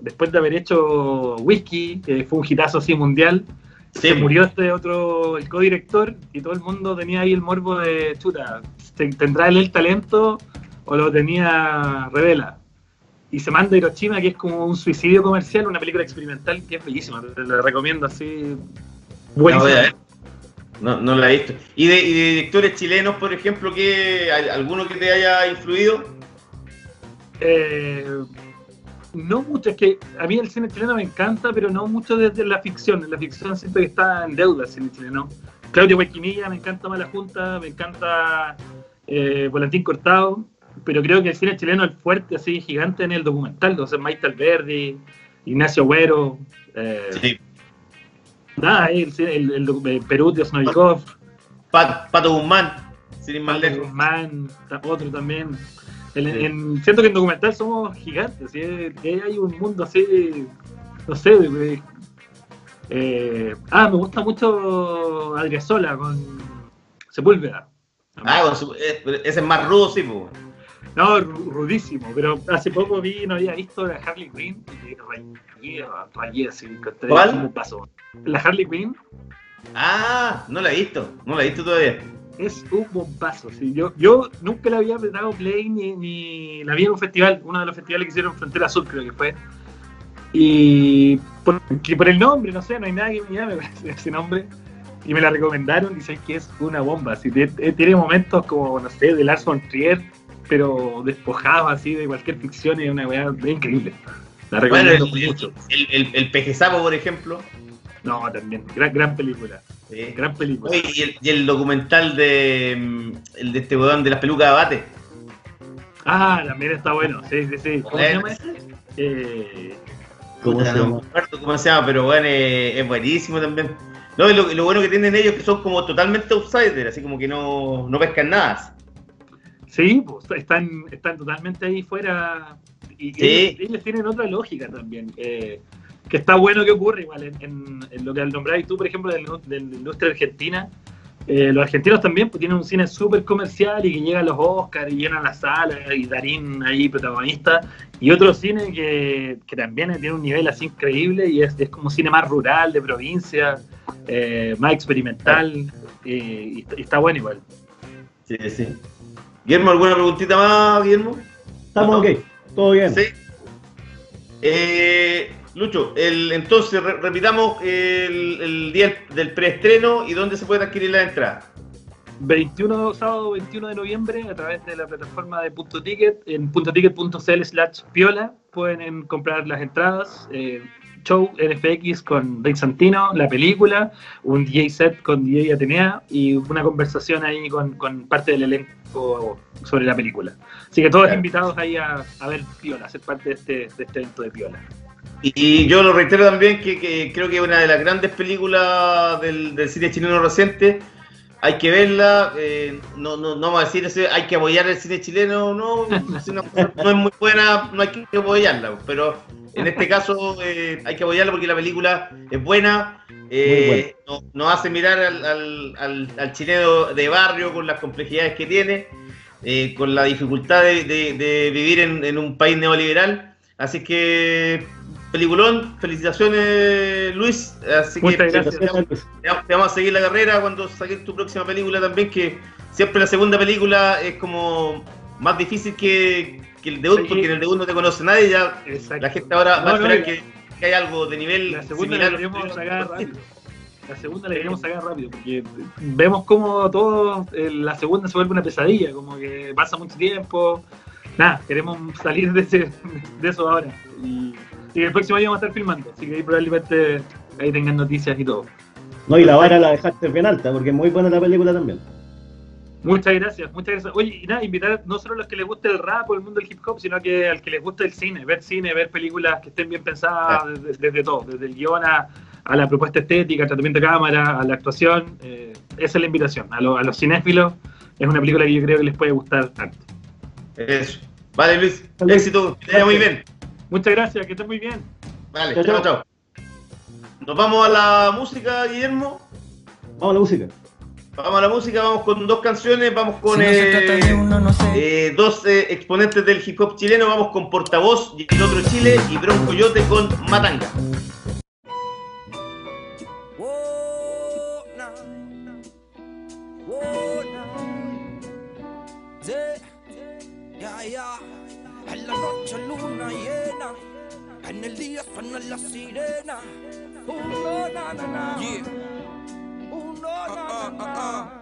S5: después de haber hecho Whisky, que fue un hitazo así mundial,
S2: Sí,
S5: se murió este otro, el codirector, y todo el mundo tenía ahí el morbo de chuta, ¿te- ¿tendrá él el talento o lo tenía Revela? Y se manda Hiroshima, que es como un suicidio comercial, una película experimental que es bellísima, te la recomiendo así.
S2: La voy a
S5: Buenísima.
S2: ver. No, no la he visto. ¿Y de, y de directores chilenos, por ejemplo, que alguno que te haya influido?
S5: Eh, no mucho, es que a mí el cine chileno me encanta, pero no mucho desde la ficción. En la ficción siento que está en deuda el cine chileno. Claudio Guayquimilla, me encanta Mala Junta, me encanta eh, Volantín Cortado, pero creo que el cine chileno es fuerte, así gigante en el documental. Entonces, Maite Alberdi, Ignacio Güero, eh,
S2: Sí.
S5: nada, el, el, el, eh, Perú de Osnovikov,
S2: Pat- Pato Guzmán, sin ir más
S5: Pato
S2: lejos.
S5: Guzmán, otro también. En-
S2: Sí.
S5: en- siento que en documental somos gigantes, ¿sí? Que hay un mundo así, no sé, de- eh, ah, me gusta mucho Adriasola con Sepúlveda.
S2: Ah, con su- eh, ese es más rudo, sí, pues.
S5: No, ru- rudísimo, pero hace poco vi, no había visto la Harley Quinn y rayé, rayé así, encontré
S2: ¿Cuál?
S5: un paso. La Harley Quinn
S2: Ah, no la he visto, no la he visto todavía.
S5: Es un bombazo. ¿sí? Yo, yo nunca la había dado play ni, ni la vi en un festival, uno de los festivales que hicieron Frontera Sur, creo que fue. Y por, que por el nombre, no sé, no hay nadie que me llame ese nombre. Y me la recomendaron y sé que es una bomba. ¿sí? Tiene, tiene momentos como, no sé, de Lars von Trier, pero despojado así de cualquier ficción y es una weá increíble. La
S2: Bueno,
S5: recomiendo
S2: el,
S5: mucho.
S2: el, el, el peje sapo, por ejemplo.
S5: No, también, gran, gran película.
S2: Sí.
S5: Gran película.
S2: Oye, y, el, y el documental de mm, el de este weón de las pelucas de abate.
S5: Ah, también está bueno. Sí, sí, sí. ¿Cómo se llama ese? Eh,
S3: ¿Cómo se
S2: no
S3: llama?
S2: cómo se llama, pero bueno, es, es buenísimo también. No, y lo, bueno que tienen ellos es que son como totalmente outsiders, así como que no, no pescan nada.
S5: Sí, pues, están, están totalmente ahí fuera. Y
S2: Sí.
S5: ellos, ellos tienen otra lógica también. eh, que está bueno que ocurre igual en, en- en lo que al nombrar tú, por ejemplo, de la, industria argentina. eh, los argentinos también pues, tienen un cine súper comercial y que llegan los Oscars y llenan las salas y Darín ahí protagonista. Y otro cine que, que también tiene un nivel así increíble y es, es como cine más rural, de provincia, eh, más experimental. eh, y, está- y está bueno igual.
S2: Sí, sí. Guillermo, ¿alguna preguntita más, Guillermo?
S3: Estamos ok, todo bien.
S2: Sí. Eh, Lucho, el, entonces re- repitamos el, el día del preestreno y dónde se puede adquirir la entrada.
S5: 21, sábado 21 de noviembre a través de la plataforma de Punto Ticket en puntoticket.cl slash piola pueden en- comprar las entradas eh, show NFX con Rick Santino, la película, un DJ set con DJ Atenea y una conversación ahí con, con parte del elenco sobre la película. Así que todos
S2: Claro.
S5: invitados ahí a, a ver Piola, a ser parte de este, de este evento de Piola.
S2: Y, yo lo reitero también que, que creo que es una de las grandes películas del, del cine chileno reciente. Hay que verla, eh, no, no, no vamos a decir ese, hay que apoyar el cine chileno, no, si cosa no es muy buena, no hay que apoyarla, pero en este caso eh, hay que apoyarla porque la película es buena, eh, no- nos hace mirar al, al, al- al chileno de barrio con las complejidades que tiene, eh, con la dificultad de, de- de vivir en, en un país neoliberal, así que peliculón, felicitaciones Luis, así que
S5: Muchas gracias.
S2: te vamos- te a seguir la carrera cuando saques tu próxima película también, que siempre la segunda película es como más difícil que, que el debut,
S5: Sí.
S2: porque en el debut no te conoce nadie, ya
S5: Exacto.
S2: la gente ahora va a
S5: No, no,
S2: esperar que, que hay algo de nivel
S5: La segunda la
S2: similar.
S5: queremos sacar rápido. La segunda la queremos sacar rápido, porque vemos como todo, eh, la segunda se vuelve una pesadilla, como que pasa mucho tiempo. Nada, queremos salir de, ese, de eso ahora. Y, y el próximo año vamos a estar filmando, así que ahí probablemente ahí tengan noticias y todo.
S3: No, y la vara la dejaste bien alta, porque es muy buena la película también.
S5: Muchas gracias, muchas gracias. Oye, y nada, invitar no solo a los que les guste el rap o el mundo del hip hop, sino que al que les guste el cine, ver cine, ver películas que estén bien pensadas desde, desde todo, desde el guion a, a la propuesta estética, al tratamiento de cámara, a la actuación. eh, esa es la invitación. A, lo- a los cinéfilos es una película que yo creo que les puede gustar tanto.
S2: Eso. Vale, Luis. Éxito. Que te vaya muy bien.
S5: Muchas gracias, que estén muy bien.
S2: Vale,
S3: Chao,
S2: chao. Nos vamos a la música, Guillermo.
S3: Vamos a la música.
S2: Vamos a la música, vamos con dos canciones, vamos con
S6: Si no se trata de
S2: eh,
S6: uno, no sé.
S2: eh, dos eh, exponentes del hip hop chileno, vamos con Portavoz y el otro Chile y Bronco Coyote con Matanga.
S6: Yeah, yeah, la noche luna llena, en el día suena la sirena. Uno, na, na, na. Uno, na, na, na.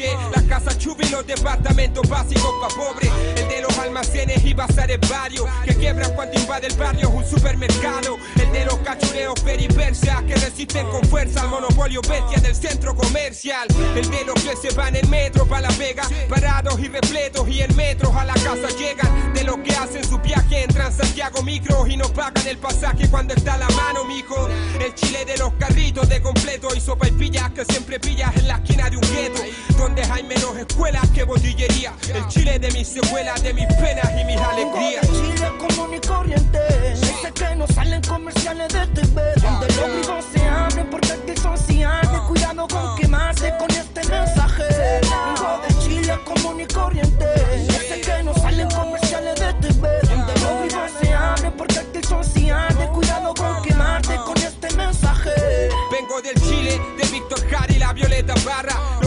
S7: casas chubi y los departamentos básicos pa' pobres. El de los almacenes y bazares varios, que quiebran cuando invade el barrio un supermercado. El de los cachureos peripersas que resisten con fuerza al monopolio bestia del centro comercial. El de los que se van en metro pa' la vega, parados y repletos y en metros a la casa llegan. De los que hacen su viaje entran Santiago micro y no pagan el pasaje cuando está a la mano, mijo. El chile de los carritos de completo y sopa y pillas que siempre pillas en la esquina de un gueto. Donde hay menos escuelas que botillería. El chile de mis secuelas, de mis penas y mis
S6: Vengo
S7: alegrías.
S6: de Chile común y corriente. Sé que no salen comerciales de TV. Donde los vivos se abren porque aquí son cianes. Cuidado con quemarse con este mensaje. Vengo de Chile común y corriente. Sé que no salen comerciales de TV. Donde los vivos se abren porque aquí son cianes. Cuidado con quemarte con este mensaje.
S7: Vengo del Chile, de Víctor Jara y la Violeta Barra.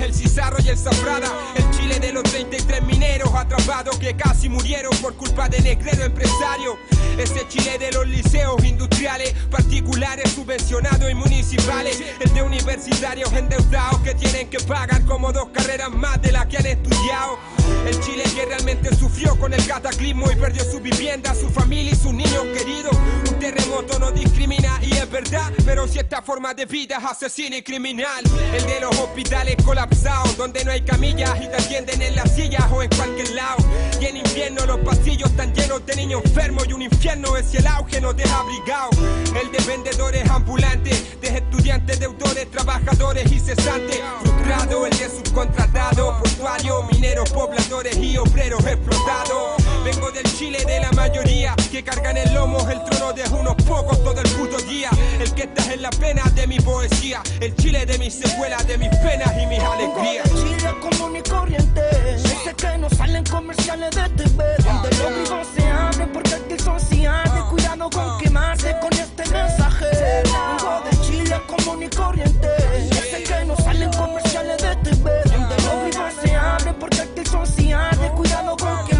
S7: El Cizarro y el Zafrada. El Chile de los 33 mineros atrapados que casi murieron por culpa de negrero empresario. Ese Chile de los liceos industriales, particulares, subvencionados y municipales. El de universitarios endeudados que tienen que pagar como dos carreras más de las que han estudiado. El Chile que realmente sufrió con el cataclismo y perdió su vivienda, su familia y sus niños queridos. Un terremoto no discrimina y es verdad, pero si esta forma de vida es asesina y criminal. El de los hospitales colapsados, donde no hay camillas y te atienden en las sillas o en cualquier lado. Y en invierno los pasillos están llenos de niños enfermos y un infierno es si el auge no deja abrigado. El de vendedores ambulantes, de estudiantes, deudores, trabajadores y cesantes. Frustrado, el de subcontratado, portuario, mineros, pobladores y obreros explotados. Vengo del Chile de la mayoría que cargan el lomo el trono de unos pocos todo el puto día. El que está en la pena de mi poesía, el Chile de mis secuelas, de mis penas y mis alegrías.
S6: Vengo de Chile común y corriente. Sé que no salen comerciales de TV. Donde los vivos se abren porque aquí son cianes. Cuidado con quemarse con este mensaje. Vengo de Chile común y corriente. Sé que no salen comerciales de TV. Donde los vivos se abren porque aquí son cianes. Cuidado con mensaje.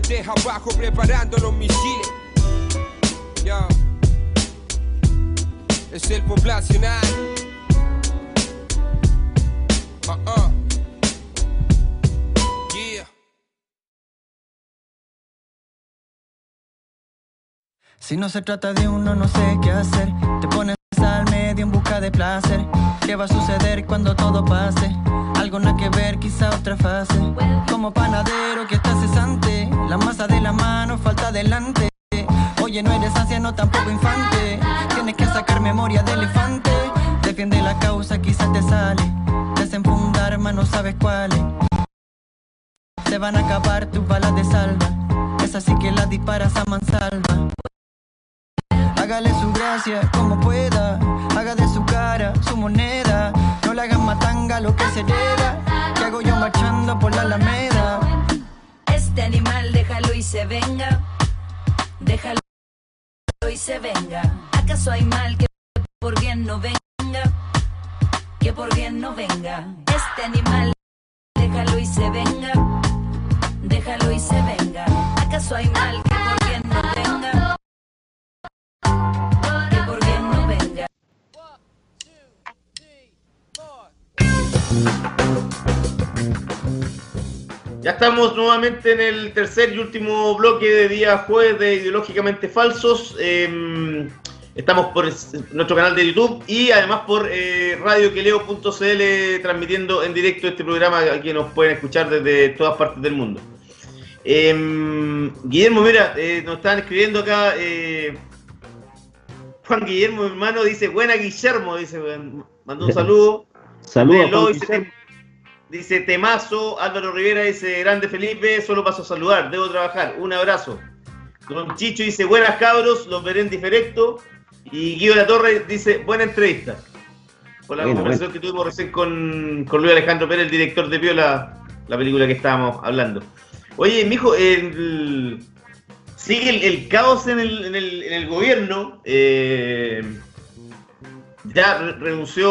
S7: Desde abajo preparando los misiles. Es el poblacional. Uh-uh.
S8: Si no se trata de uno, no sé qué hacer. Te pones en busca de placer. ¿Qué va a suceder cuando todo pase? Algo nada que ver, quizá otra fase. Como panadero que está cesante. La masa de la mano falta delante. Oye, no eres anciano, tampoco infante. Tienes que sacar memoria de elefante. Defiende la causa, quizás te sale. Desenfundar, no sabes cuáles. Se van a acabar tus balas de salva. Es así que las disparas a mansalva. Hágale su gracia como pueda. Haga de su cara su moneda. No le hagan matanga lo que se hereda. Que hago yo marchando por la alameda.
S9: Este animal déjalo y se venga. Déjalo y se venga. ¿Acaso hay mal que por bien no venga? Que por bien no venga. Este animal déjalo y se venga. Déjalo y se venga. ¿Acaso hay mal que
S2: Ya estamos nuevamente en el tercer y último bloque de día jueves de Ideológicamente Falsos. Eh, estamos por es- nuestro canal de YouTube y además por eh, radioqueleo.cl transmitiendo en directo este programa que nos pueden escuchar desde todas partes del mundo. Eh, Guillermo, mira, eh, nos están escribiendo acá. eh, Juan Guillermo, mi hermano, dice: Buena Guillermo, dice, mandó un saludo.
S3: Saludos,
S2: dice, Temazo, Álvaro Rivera dice, grande Felipe, solo paso a saludar, debo trabajar, un abrazo. Don Chicho dice, buenas cabros, los veré en diferecto. Y Guido La Torre dice, buena entrevista. Por la
S3: Bueno,
S2: conversación que tuvimos recién con, con Luis Alejandro Pérez, el director de Piola, la película que estábamos hablando. Oye, mijo, el, sigue el, el caos en el, en el, en el gobierno. eh, ya re- renunció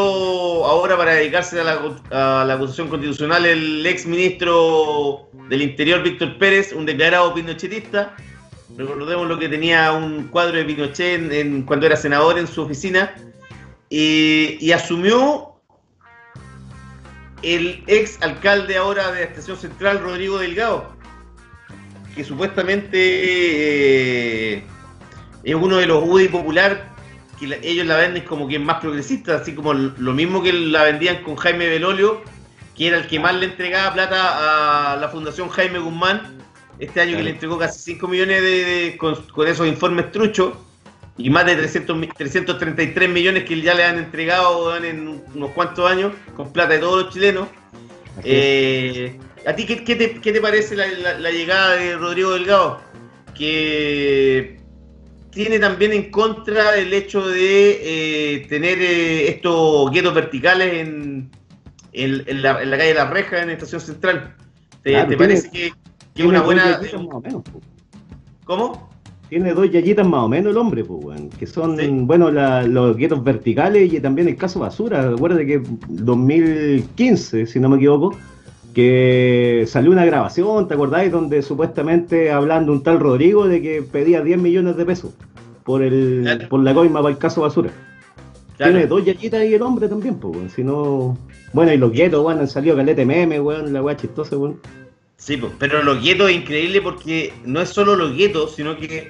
S2: ahora para dedicarse a la, a la acusación constitucional el ex ministro del Interior, Víctor Pérez, un declarado pinochetista. Recordemos lo que tenía un cuadro de Pinochet en- cuando era senador en su oficina. Y, y asumió el ex alcalde ahora de la Estación Central, Rodrigo Delgado, que supuestamente eh, es uno de los UDI popular que la- ellos la venden como quien más progresista, así como lo mismo que la vendían con Jaime Belolio, que era el que más le entregaba plata a la Fundación Jaime Guzmán, este año que le entregó casi 5 millones de, de- con, con esos informes truchos, y más de 300, mi- 333 millones que ya le han entregado en unos cuantos años, con plata de todos los chilenos. Eh, ¿A ti qué, qué te, qué te parece la, la- la llegada de Rodrigo Delgado? Que tiene también en contra el hecho de eh, tener eh, estos guetos verticales en, en- en la, en la calle La Reja, en Estación Central. ¿Te,
S3: Claro,
S2: te
S3: tiene-
S2: parece que, que es
S3: Tiene
S2: una
S3: dos
S2: buena...
S3: más o menos.
S2: ¿Cómo?
S3: Tiene dos yayitas más o menos el hombre, pues, que son,
S2: Sí.
S3: bueno, la- los guetos verticales y también el caso Basura. Recuerda que 2015, si no me equivoco, que salió una grabación, ¿te acordáis? Donde supuestamente hablando un tal Rodrigo de que pedía 10 millones de pesos por el
S2: Claro.
S3: por la coima para el caso Basura.
S2: Claro.
S3: Tiene dos yayitas y el hombre también, pues, weón. Si no... Bueno, y los guetos, weón, han salido calete meme, weón, la weá chistosa, weón.
S2: Sí, pues, pero los guetos es increíble porque no es solo los guetos, sino que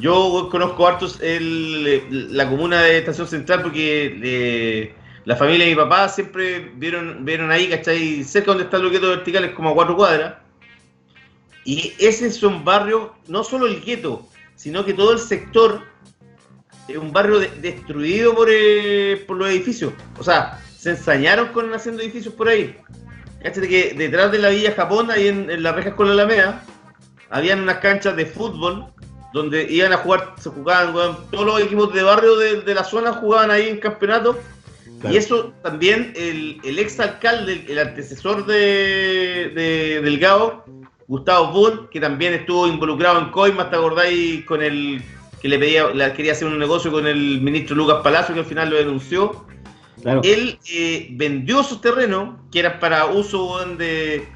S2: yo conozco hartos el, la comuna de Estación Central porque eh, la familia de mi papá siempre vieron, vieron ahí, ¿cachai? Cerca donde están los guetos verticales, como a cuatro cuadras. Y ese son barrios, no solo el gueto, sino que todo el sector es un barrio de- destruido por, eh, por los edificios. O sea, se ensañaron con haciendo edificios por ahí. Cáchate que detrás de la Villa Japón, ahí en, en las rejas con la Alameda, habían unas canchas de fútbol donde iban a jugar, se jugaban, todos los equipos de barrio de, de la zona jugaban ahí en campeonato.
S3: Claro.
S2: Y eso también el, el ex alcalde, el antecesor de, de Delgado, Gustavo Bull, que también estuvo involucrado en Coima, ¿te acordáis? Con el que le pedía, le quería hacer un negocio con el ministro Lucas Palacio, que al final lo denunció
S3: Claro.
S2: él eh, vendió sus terrenos, que eran para uso de,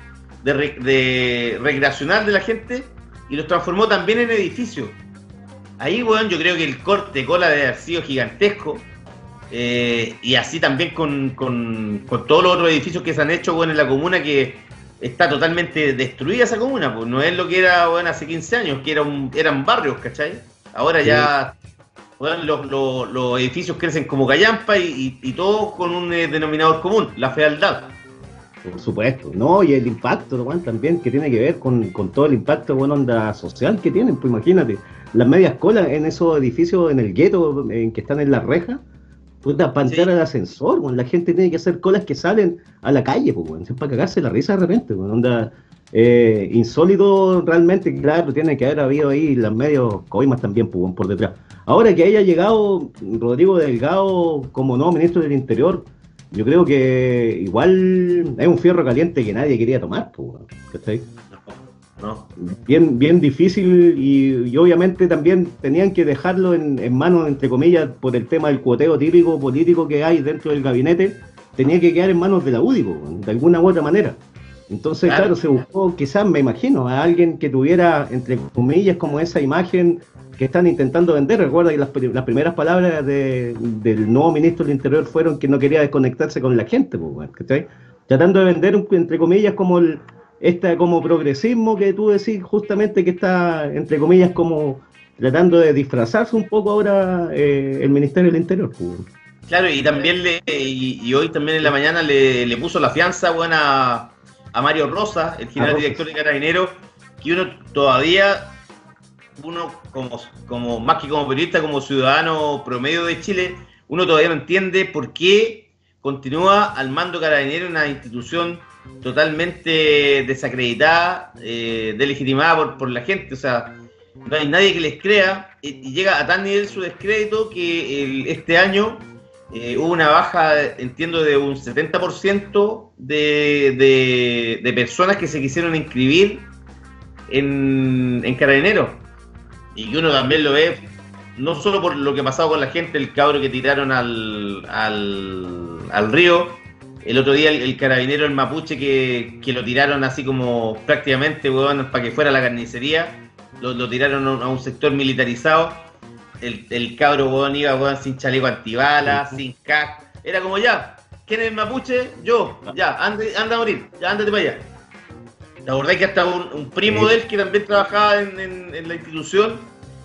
S2: de, re- de recreacional de la gente, y los transformó también en edificios. Ahí, weón, yo creo que el corte de cola debe haber sido gigantesco. Eh, y así también con, con- todos los otros edificios que se han hecho, weón, en la comuna, que está totalmente destruida esa comuna, pues no es lo que era, weón, hace 15 años, que era un- eran barrios, ¿cachai? Ahora ya weón, los, los- edificios crecen como callampa y, y, y todo con un eh, denominador común, la fealdad.
S3: Por supuesto, ¿no? Y el impacto, weón, también que tiene que ver con, con todo el impacto, bueno, onda social que tienen, pues imagínate, las medias colas en esos edificios, en el gueto, en que están en la reja, puta, para entrar
S2: Sí.
S3: al ascensor, weón, la gente tiene que hacer colas que salen a la calle, pues, es para cagarse la risa de repente, weón, onda, eh, insólito realmente, claro, tiene que haber habido ahí las medios coimas también, pues, por detrás. Ahora que haya llegado Rodrigo Delgado como nuevo ministro del Interior, yo creo que igual es un fierro caliente que nadie quería tomar, pues, ¿cachai?
S2: ¿No?
S3: Bien, bien difícil y, y obviamente también tenían que dejarlo en, en manos, entre comillas, por el tema del cuoteo típico político que hay dentro del gabinete, tenía que quedar en manos de la UDI, de alguna u otra manera. Entonces,
S2: Claro.
S3: claro, se buscó quizás, me imagino, a alguien que tuviera, entre comillas, como esa imagen que están intentando vender. Recuerda que las, las primeras palabras de- del nuevo ministro del Interior fueron que no quería desconectarse con la gente, ¿cachai? Tratando de vender, entre comillas, como el, este como progresismo que tú decís justamente que está, entre comillas, como tratando de disfrazarse un poco ahora eh, el Ministerio del Interior. pues.
S2: Claro, y también le, y, y hoy también en la mañana le, le puso la fianza weón, a, Mario Rosa, el general director de Carabineros, que uno todavía, uno como, como más que como periodista, como ciudadano promedio de Chile, uno todavía no entiende por qué continúa al mando Carabineros una institución totalmente desacreditada, eh, delegitimada por, por la gente, o sea, no hay nadie que les crea y, llega a tal nivel su descrédito que el- este año eh, hubo una baja, entiendo, de un 70% de, de, de personas que se quisieron inscribir en, en Carabineros. Y uno también lo ve, no solo por lo que ha pasado con la gente, el cabro que tiraron al, al río, el otro día el, el carabinero, el mapuche, que, que lo tiraron así como prácticamente, weón, para que fuera a la carnicería, lo, lo tiraron a un- a un sector militarizado. El, el cabro, weón, iba, weón, sin chaleco antibalas, sin cac. Era como ya, ¿quién es el mapuche? Yo, ya, ande, anda a morir, ya, ándate para allá. La verdad es que hasta un, un primo de él que también trabajaba en, en- en la institución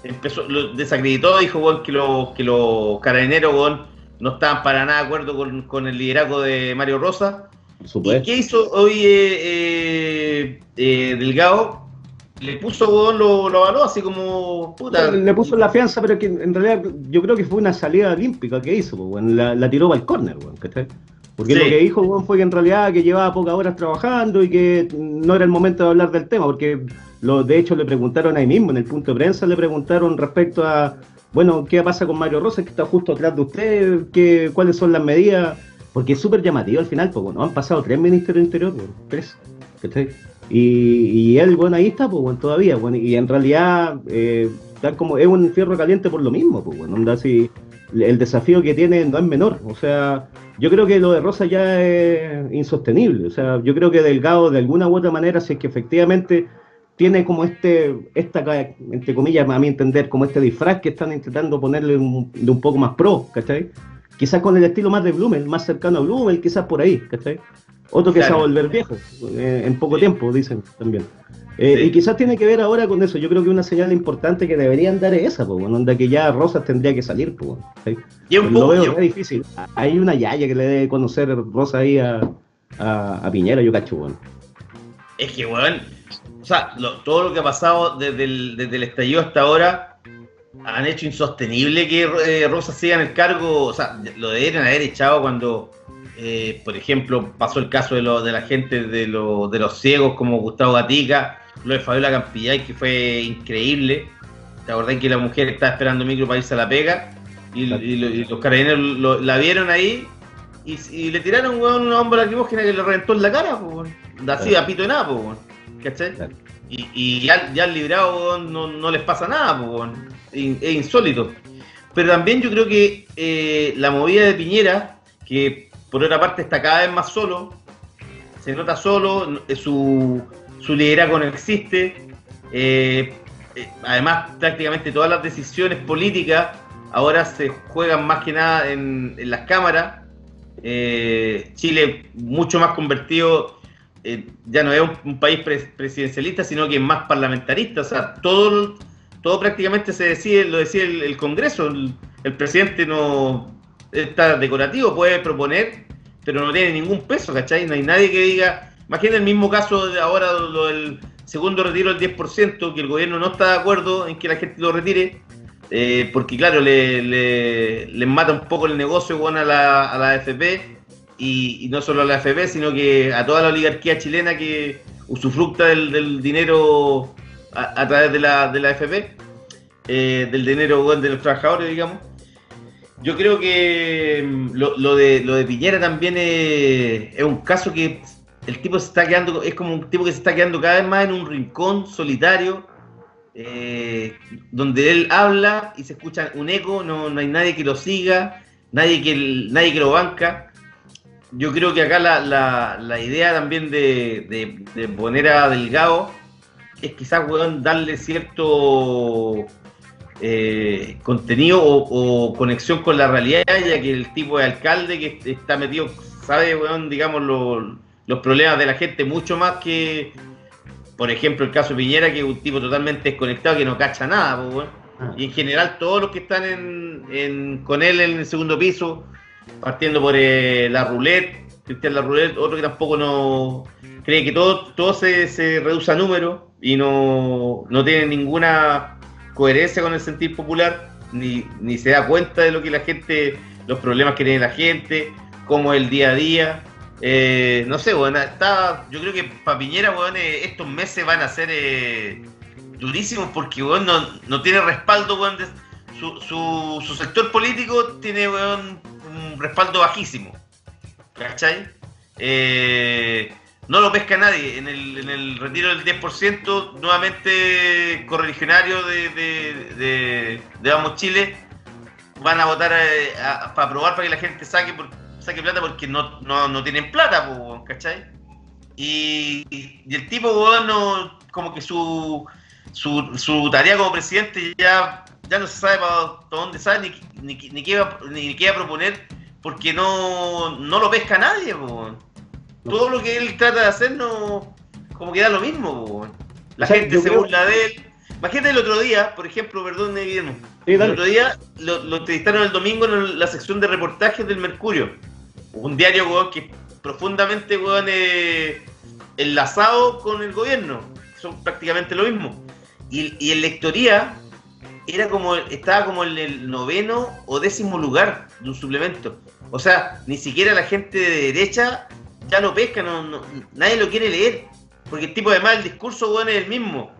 S2: empezó, lo desacreditó, dijo weón, que los que los carabineros weón, no estaban para nada de acuerdo con, con el liderazgo de Mario Rosa. ¿Y qué hizo hoy eh, eh, eh, Delgado? Le puso, weón, lo, lo avaló así como puta.
S3: Le puso la fianza, pero que en realidad yo creo que fue una salida olímpica que hizo, pues, weón. la, la tiró para el córner, weón, ¿cachai? Porque
S2: Sí.
S3: lo que dijo weón, fue que en realidad que llevaba pocas horas trabajando y que no era el momento de hablar del tema, porque lo, de hecho le preguntaron ahí mismo, en el punto de prensa le preguntaron respecto a, bueno, ¿qué pasa con Mario Rosa, que está justo atrás de usted? ¿Qué, ¿Cuáles son las medidas? Porque es súper llamativo al final, pues bueno, han pasado tres ministros del interior, weón, tres. Y, y él, bueno, ahí está, pues bueno, todavía, bueno, y en realidad, eh, tal como es un fierro caliente por lo mismo, pues bueno, así, el desafío que tiene no es menor, o sea, yo creo que lo de Rosa ya es insostenible, o sea, yo creo que Delgado de alguna u otra manera, si es que efectivamente tiene como este, esta, entre comillas, a mi entender, como este disfraz que están intentando ponerle un- de un poco más pro, ¿cachai? Quizás con el estilo más de Blumel, más cercano a Blumel, quizás por ahí, ¿cachai? Otro que
S2: Claro.
S3: se va a volver viejo, eh, en poco tiempo, dicen también. Eh,
S2: Sí.
S3: Y quizás tiene que ver ahora con eso. Yo creo que una señal importante que deberían dar es esa, pues, bueno, onda que ya Rosas tendría que salir, pues, bueno, ¿cachai?
S2: Y un
S3: Lo veo
S2: y-
S3: re difícil. Hay una yaya que le debe conocer Rosa ahí a, a, a Piñera, yo cacho, bueno.
S2: Es que, weón, o sea, lo- todo lo que ha pasado desde el, desde el estallido hasta ahora han hecho insostenible que eh, Rosa siga en el cargo. O sea, lo deberían haber echado cuando, eh, por ejemplo, pasó el caso de, lo- de la gente de, lo- de los ciegos como Gustavo Gatica, lo de Fabiola Campillay, que fue increíble. ¿Te acordás que la mujer estaba esperando micro para irse a la pega? Y, y lo- y los carabineros lo- la vieron ahí y, y le tiraron weón, una bomba lacrimógena que le reventó en la cara, pues, weón. así a pito de nada, pues, weón. ¿Cachai?
S3: Claro.
S2: Y, y ya, ya al librado no, no les pasa nada, es insólito. Pero también yo creo que eh, la movida de Piñera, que por otra parte está cada vez más solo, se nota solo, eh, su, su liderazgo no existe. eh, eh, además, prácticamente todas las decisiones políticas ahora se juegan más que nada en, en las cámaras. Chile mucho más convertido, eh, ya no es un, país pres- presidencialista, sino que es más parlamentarista. O sea, todo, todo prácticamente se decide, lo decide el, Congreso. El, presidente no está decorativo, puede proponer, pero no tiene ningún peso, ¿cachai? No hay nadie que diga. Imagina el mismo caso ahora lo del segundo retiro del 10%, que el gobierno no está de acuerdo en que la gente lo retire, eh, porque claro, le, le, mata un poco el negocio bueno, a, la, a la AFP, y, no solo a la AFP, sino que a toda la oligarquía chilena que usufructa del, dinero a, través de la, de la AFP, eh, del dinero de los trabajadores, digamos. Yo creo que mm, lo, de, lo de Piñera también es, es un caso que el tipo se está quedando, es como un tipo que se está quedando cada vez más en un rincón solitario, eh, donde él habla y se escucha un eco, no, no hay nadie que lo siga, nadie que, nadie que lo banca. Yo creo que acá la, la, la idea también de, de, de poner a Delgado es quizás weón, darle cierto eh, contenido o, o conexión con la realidad, ya que el tipo de alcalde que está metido, sabe, weón, digamos, lo- los problemas de la gente mucho más que, por ejemplo, el caso de Piñera, que es un tipo totalmente desconectado, que no cacha nada, weón. Y en general todos los que están en, en- con él en el segundo piso, partiendo por eh, la roulette, Cristian la roulette, otro que tampoco no cree que todo, todo se, se reduce a números y no, no tiene ninguna coherencia con el sentir popular, ni, ni se da cuenta de lo que la gente, los problemas que tiene la gente, cómo es el día a día. Eh, no sé, bueno, está, yo creo que para Piñera, weón, eh, estos meses van a ser eh, durísimos porque weón, no, no tiene respaldo, de- su, su, su sector político tiene weón, un respaldo bajísimo. ¿Cachai? Eh, no lo pesca nadie. En el, en el retiro del 10%, nuevamente correligionario de, de, Vamos Chile van a votar eh, para aprobar para que la gente saque, saque plata porque no, no, no tienen plata, ¿cachai? Y, y el tipo, weón, no- como que su, su, su tarea como presidente ya, ya no se sabe para dónde sale ni, ni, ni qué va, ni qué va a proponer porque no, no lo pesca nadie, po. Todo lo que él trata de hacer no como que da lo mismo, po. La
S3: O sea,
S2: gente se
S3: creo-
S2: burla de él. Imagínate el otro día, por ejemplo, perdón, Guillermo.
S3: Sí,
S2: el otro día lo, lo entrevistaron el domingo en la sección de reportajes del Mercurio. Un diario, weón, que es profundamente, weón, eh, enlazado con el gobierno. Son prácticamente lo mismo. Y, y en lectoría era como, estaba como en el noveno o décimo lugar de un suplemento. O sea, ni siquiera la gente de derecha ya lo pesca, no, no- nadie lo quiere leer. Porque el tipo además el discurso es el mismo.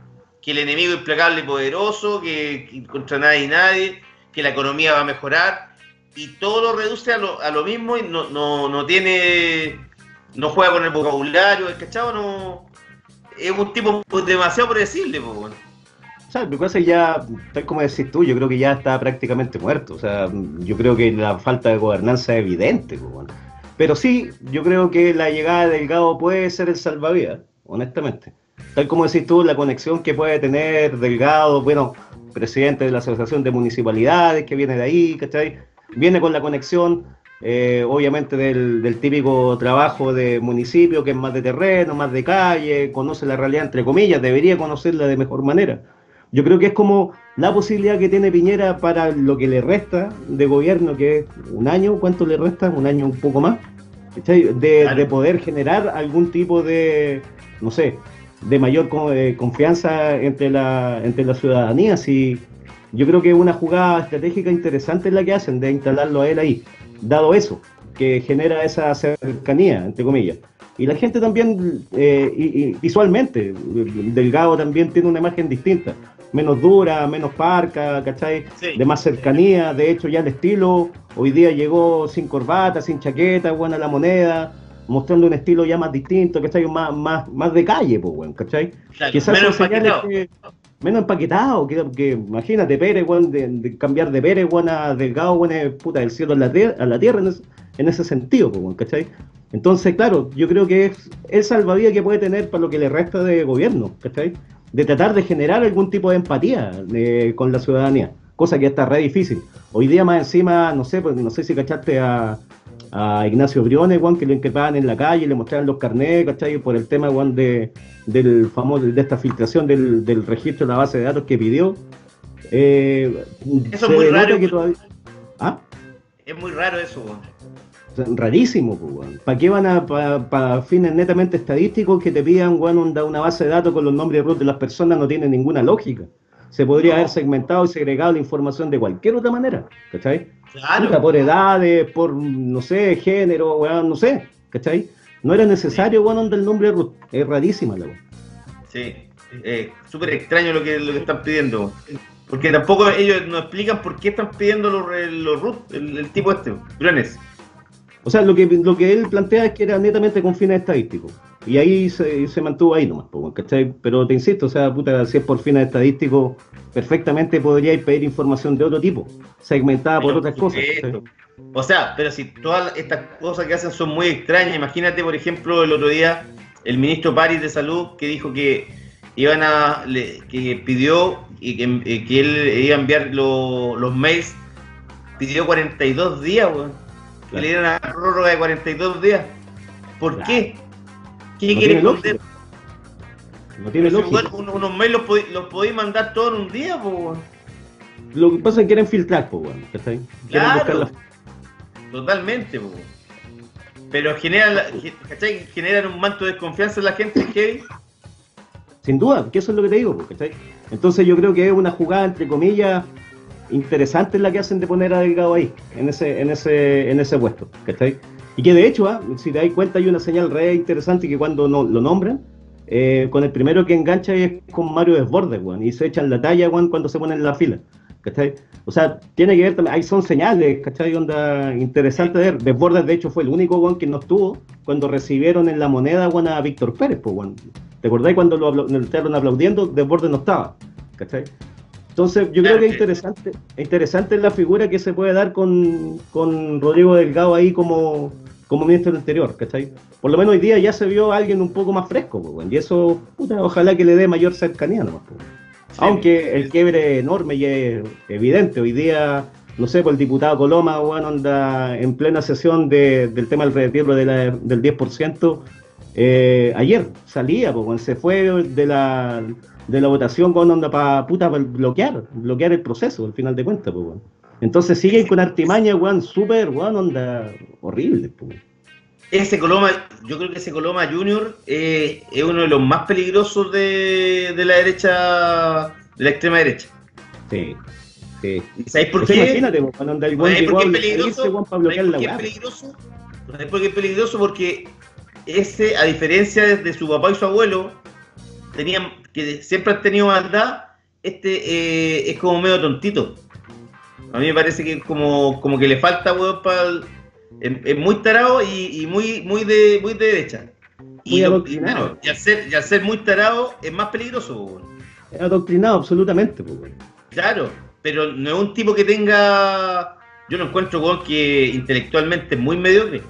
S2: Que el enemigo implacable y poderoso, que, contra nadie y nadie, que la economía va a mejorar. Y todo lo reduce a lo, a lo mismo y no, no, no tiene. No juega con el vocabulario, el cachado no. Es un tipo demasiado predecible, pues.
S3: O sea, me parece que ya, tal como decís tú, yo creo que ya está prácticamente muerto. O sea, yo creo que la falta de gobernanza es evidente. pues. Pero sí, yo creo que la llegada de Delgado puede ser el salvavidas, honestamente. Tal como decís tú, la conexión que puede tener Delgado, bueno, presidente de la Asociación de Municipalidades, que viene de ahí, ¿cachai? Viene con la conexión, eh, obviamente, del típico trabajo de municipio, que es más de terreno, más de calle, conoce la realidad, entre comillas, debería conocerla de mejor manera. Yo creo que es como la posibilidad que tiene Piñera para lo que le resta de gobierno, que es un año, ¿cuánto le resta? Un año un poco más. De,
S2: Claro.
S3: de poder generar algún tipo de, no sé, de mayor co- confianza entre la, entre la ciudadanía. Si, yo creo que es una jugada estratégica interesante la que hacen de instalarlo a él ahí, dado eso, que genera esa cercanía, entre comillas. Y la gente también, eh, y- y visualmente, Delgado también tiene una imagen distinta, menos dura, menos parca, ¿cachai?
S2: Sí.
S3: De más cercanía, de hecho ya el estilo, hoy día llegó sin corbata, sin chaqueta, buena la moneda, mostrando un estilo ya más distinto, ¿cachai? Más, más, más de calle, pues, weón, ¿cachai?
S2: Claro,
S3: Quizás
S2: menos empaquetado.
S3: que- menos empaquetado, que, que imagínate, Pérez, weón, de, de cambiar de Pérez, weón, a Delgado, weón, es puta del cielo a la, a la tierra en, ese- en ese sentido, pues, weón, ¿cachai? Entonces, claro, yo creo que es el salvavidas que puede tener para lo que le resta de gobierno, ¿cachai? De tratar de generar algún tipo de empatía eh, con la ciudadanía, cosa que está re difícil. Hoy día más encima, no sé, pues, no sé si cachaste a, a Ignacio Briones, Juan, que lo increpaban en la calle, le mostraban los carnets, ¿cachai? Por el tema, Juan, de, del famoso, de esta filtración del, del registro de la base de datos que pidió. Eh,
S2: Eso es muy raro.
S3: que todavía- ¿Ah?
S2: Es muy raro eso, weón.
S3: Rarísimo, pues, weón. ¿Para qué van a, para fines netamente estadísticos que te pidan, weón, onda- una base de datos con los nombres de root de las personas? No tiene ninguna lógica. Se podría
S2: No.
S3: haber segmentado y segregado la información de cualquier otra manera, ¿cachai?
S2: Claro.
S3: Puta, por edades, por, no sé, género, weón, no sé, ¿cachai? No era necesario, weón, onda el nombre de root. Es rarísima la weón.
S2: Sí, eh, súper extraño lo que, lo que están pidiendo. Porque tampoco ellos nos explican por qué están pidiendo los, los root, el, el tipo este, Briones.
S3: O sea, lo que, lo que él plantea es que era netamente con fines estadísticos. Y ahí se, se mantuvo ahí nomás, ¿cachai? Pero te insisto, o sea, puta, si es por fines estadísticos, perfectamente podríais pedir información de otro tipo, segmentada por otras cosas.
S2: O sea, pero si todas estas cosas que hacen son muy extrañas, imagínate, por ejemplo, el otro día el ministro París de Salud que dijo que iban a le- que pidió y que, eh, que él iba a enviar lo- los mails, pidió 42 días, weón.
S3: Claro.
S2: le dieran una prórroga de 42 días. ¿Por
S3: Claro.
S2: qué? ¿Qué
S3: No
S2: quiere
S3: tiene
S2: esconder?
S3: No tiene
S2: Pero
S3: lógica.
S2: weón, un- unos mails los, podí- podéis mandar todos en un día, po, weón.
S3: Lo que pasa es que quieren filtrar, pues, ¿cachai? Quieren
S2: Claro.
S3: la-
S2: Totalmente, po. Pero generan, generan un manto de desconfianza en la gente heavy.
S3: Sin duda, que eso es lo que te digo, pues, ¿cachai? Entonces yo creo que es una jugada, entre comillas, interesante la que hacen de poner a Delgado ahí, en ese, en ese, en ese puesto, ¿cachai? Y que de hecho, ah, si te das cuenta, hay una señal re interesante que cuando no, lo nombran, eh, con el primero que engancha es con Mario Desbordes, weón, y se echan la talla, weón, cuando se ponen en la fila, ¿cachai? O sea, tiene que ver también, ahí son señales, ¿cachai? Onda interesante ver. Desbordes, de hecho, fue el único, weón, que no estuvo cuando recibieron en la moneda, weón, a Víctor Pérez, pues, weón. ¿Te acordás cuando lo lo estaban aplaudiendo? Desbordes no estaba, ¿cachai? Entonces, yo creo que es interesante, interesante la figura que se puede dar con, con Rodrigo Delgado ahí como, como ministro del Interior, ¿cachai? Por lo menos hoy día ya se vio a alguien un poco más fresco, pues, y eso, puta, ojalá que le dé mayor cercanía nomás, pues. Aunque el quiebre es enorme y es evidente, hoy día, no sé, pues el diputado Coloma, bueno, anda en plena sesión de- del tema del retiro de la- del 10%, eh, ayer salía, pues, se fue de la, de la votación con onda para puta pa bloquear, bloquear el proceso, al final de cuentas, pues, weón. Entonces siguen con artimaña, weón, súper, weón, onda horrible, pues.
S2: Ese Coloma, yo creo que ese Coloma Junior eh, es uno de los más peligrosos de, de la derecha, de la extrema derecha.
S3: Sí, sí.
S2: ¿Y sabéis por qué?
S3: Imagínate, el weón
S2: ¿Sabéis
S3: llegó
S2: por
S3: a
S2: qué es
S3: irse,
S2: peligroso?
S3: weón, para bloquear
S2: ¿Sabéis
S3: la
S2: por qué es
S3: weá.
S2: peligroso? ¿Sabéis por qué es peligroso? Porque ese, a diferencia de su papá y su abuelo, tenían, que siempre han tenido maldad, este eh, es como medio tontito. A mí me parece que como, como que le falta, weón, para es, es muy tarado y, y muy, muy de muy de derecha. Y,
S3: Muy
S2: lo-
S3: adoctrinado.
S2: claro, y al ser, y al ser muy tarado es más peligroso, weón.
S3: Es adoctrinado absolutamente, weón.
S2: Claro, pero no es un tipo que tenga. Yo lo encuentro, weón, que intelectualmente es muy mediocre.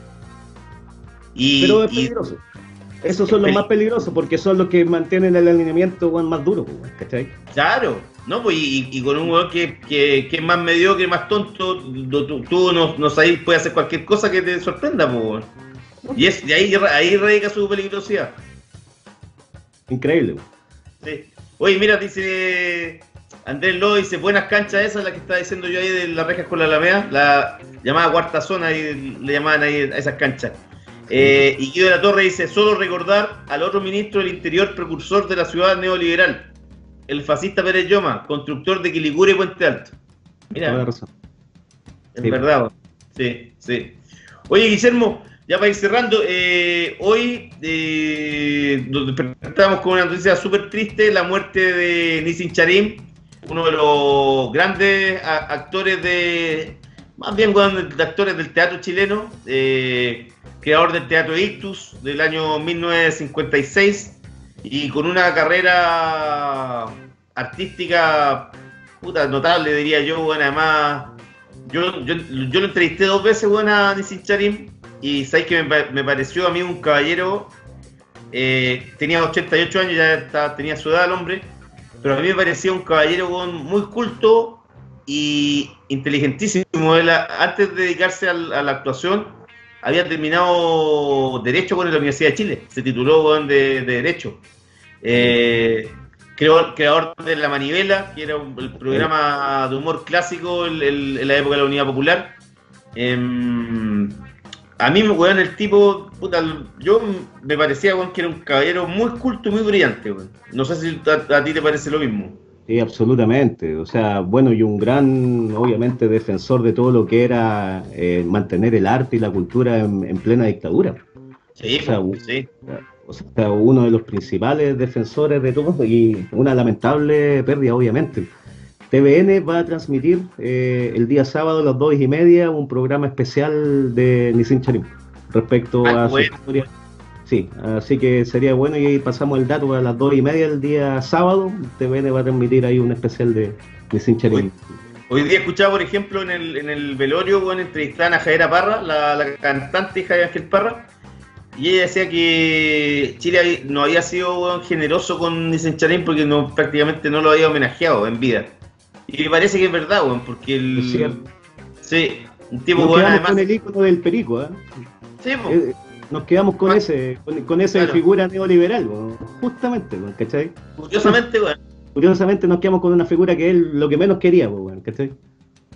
S2: Y,
S3: Pero es
S2: y-
S3: peligroso. Esos son los más peligrosos porque son los que mantienen el alineamiento más duro, ¿cachai?
S2: claro, ¿no? Pues, y, y con un weón que, que, que es más mediocre, más tonto, tú, no, no sabes, puede hacer cualquier cosa que te sorprenda, pues. Y es, de ahí, ahí radica su peligrosidad.
S3: Increíble.
S2: Sí. Oye, mira, dice Andrés Lowe, dice, buenas canchas esas, la que estaba diciendo yo ahí de las rejas con la Alameda, la llamada cuarta zona, ahí le llamaban ahí a esas canchas. Eh, y Guido de la Torre dice, solo recordar al otro ministro del Interior, precursor de la ciudad neoliberal, el fascista Pérez Lloma, constructor de Quilicura y Puente Alto. Mira,
S3: razón.
S2: es
S3: Sí.
S2: verdad. Sí, sí. Oye, Guillermo, ya para ir cerrando, eh, hoy eh, nos despertamos con una noticia súper triste, la muerte de Nissin Charim, uno de los grandes actores de, más bien de actores del teatro chileno, eh, creador del Teatro Ictus del año 1956 y con una carrera artística puta, notable, diría yo, bueno, además yo, yo, yo lo entrevisté dos veces, bueno, a Nissin Charim, y sabéis que me, pa- me pareció a mí un caballero, eh, tenía 88 años, ya estaba- tenía su edad el hombre, pero a mí me parecía un caballero muy culto y inteligentísimo. A- antes de dedicarse al- a, la actuación, había terminado Derecho con la Universidad de Chile, se tituló de, de Derecho. Eh, creador, de La Manivela, que era un- el programa de humor clásico en la época de la Unidad Popular. Em, a mí, weón, el tipo, puta, yo me parecía, que era un caballero muy culto y muy brillante, weón. No sé si a ti te parece lo mismo.
S3: Sí, absolutamente. O sea, bueno, y un gran, obviamente, defensor de todo lo que era eh, mantener el arte y la cultura en, en plena dictadura.
S2: Sí,
S3: O sea,
S2: po, sí.
S3: O sea, uno de los principales defensores de todo y una lamentable pérdida, obviamente. TVN va a transmitir eh, el día sábado a las dos y media un programa especial de Nissin Charim respecto
S2: Ah,
S3: a su historia. Sí, así que sería bueno y ahí pasamos el dato a las dos y media del día sábado. TVN va a transmitir ahí un especial de Nissin Charim.
S2: Hoy día escuchaba, por ejemplo, en el, en el velorio, weón, entrevistaban a Javiera Parra, la, la cantante hija de Ángel Parra, y ella decía que Chile no había sido generoso con Nissan Charín porque no, prácticamente no lo había homenajeado en vida. Y me parece que es verdad, weón, porque el... Sí, un tipo,
S3: quedamos
S2: además...
S3: con el icono del perico, ¿eh?
S2: Sí, po.
S3: Nos quedamos con ese, con, con esa
S2: Claro.
S3: figura neoliberal, weón. justamente, weón, ¿cachai?
S2: Curiosamente, weón.
S3: Curiosamente nos quedamos con una figura que él lo que menos quería, pues, weón, ¿cachai?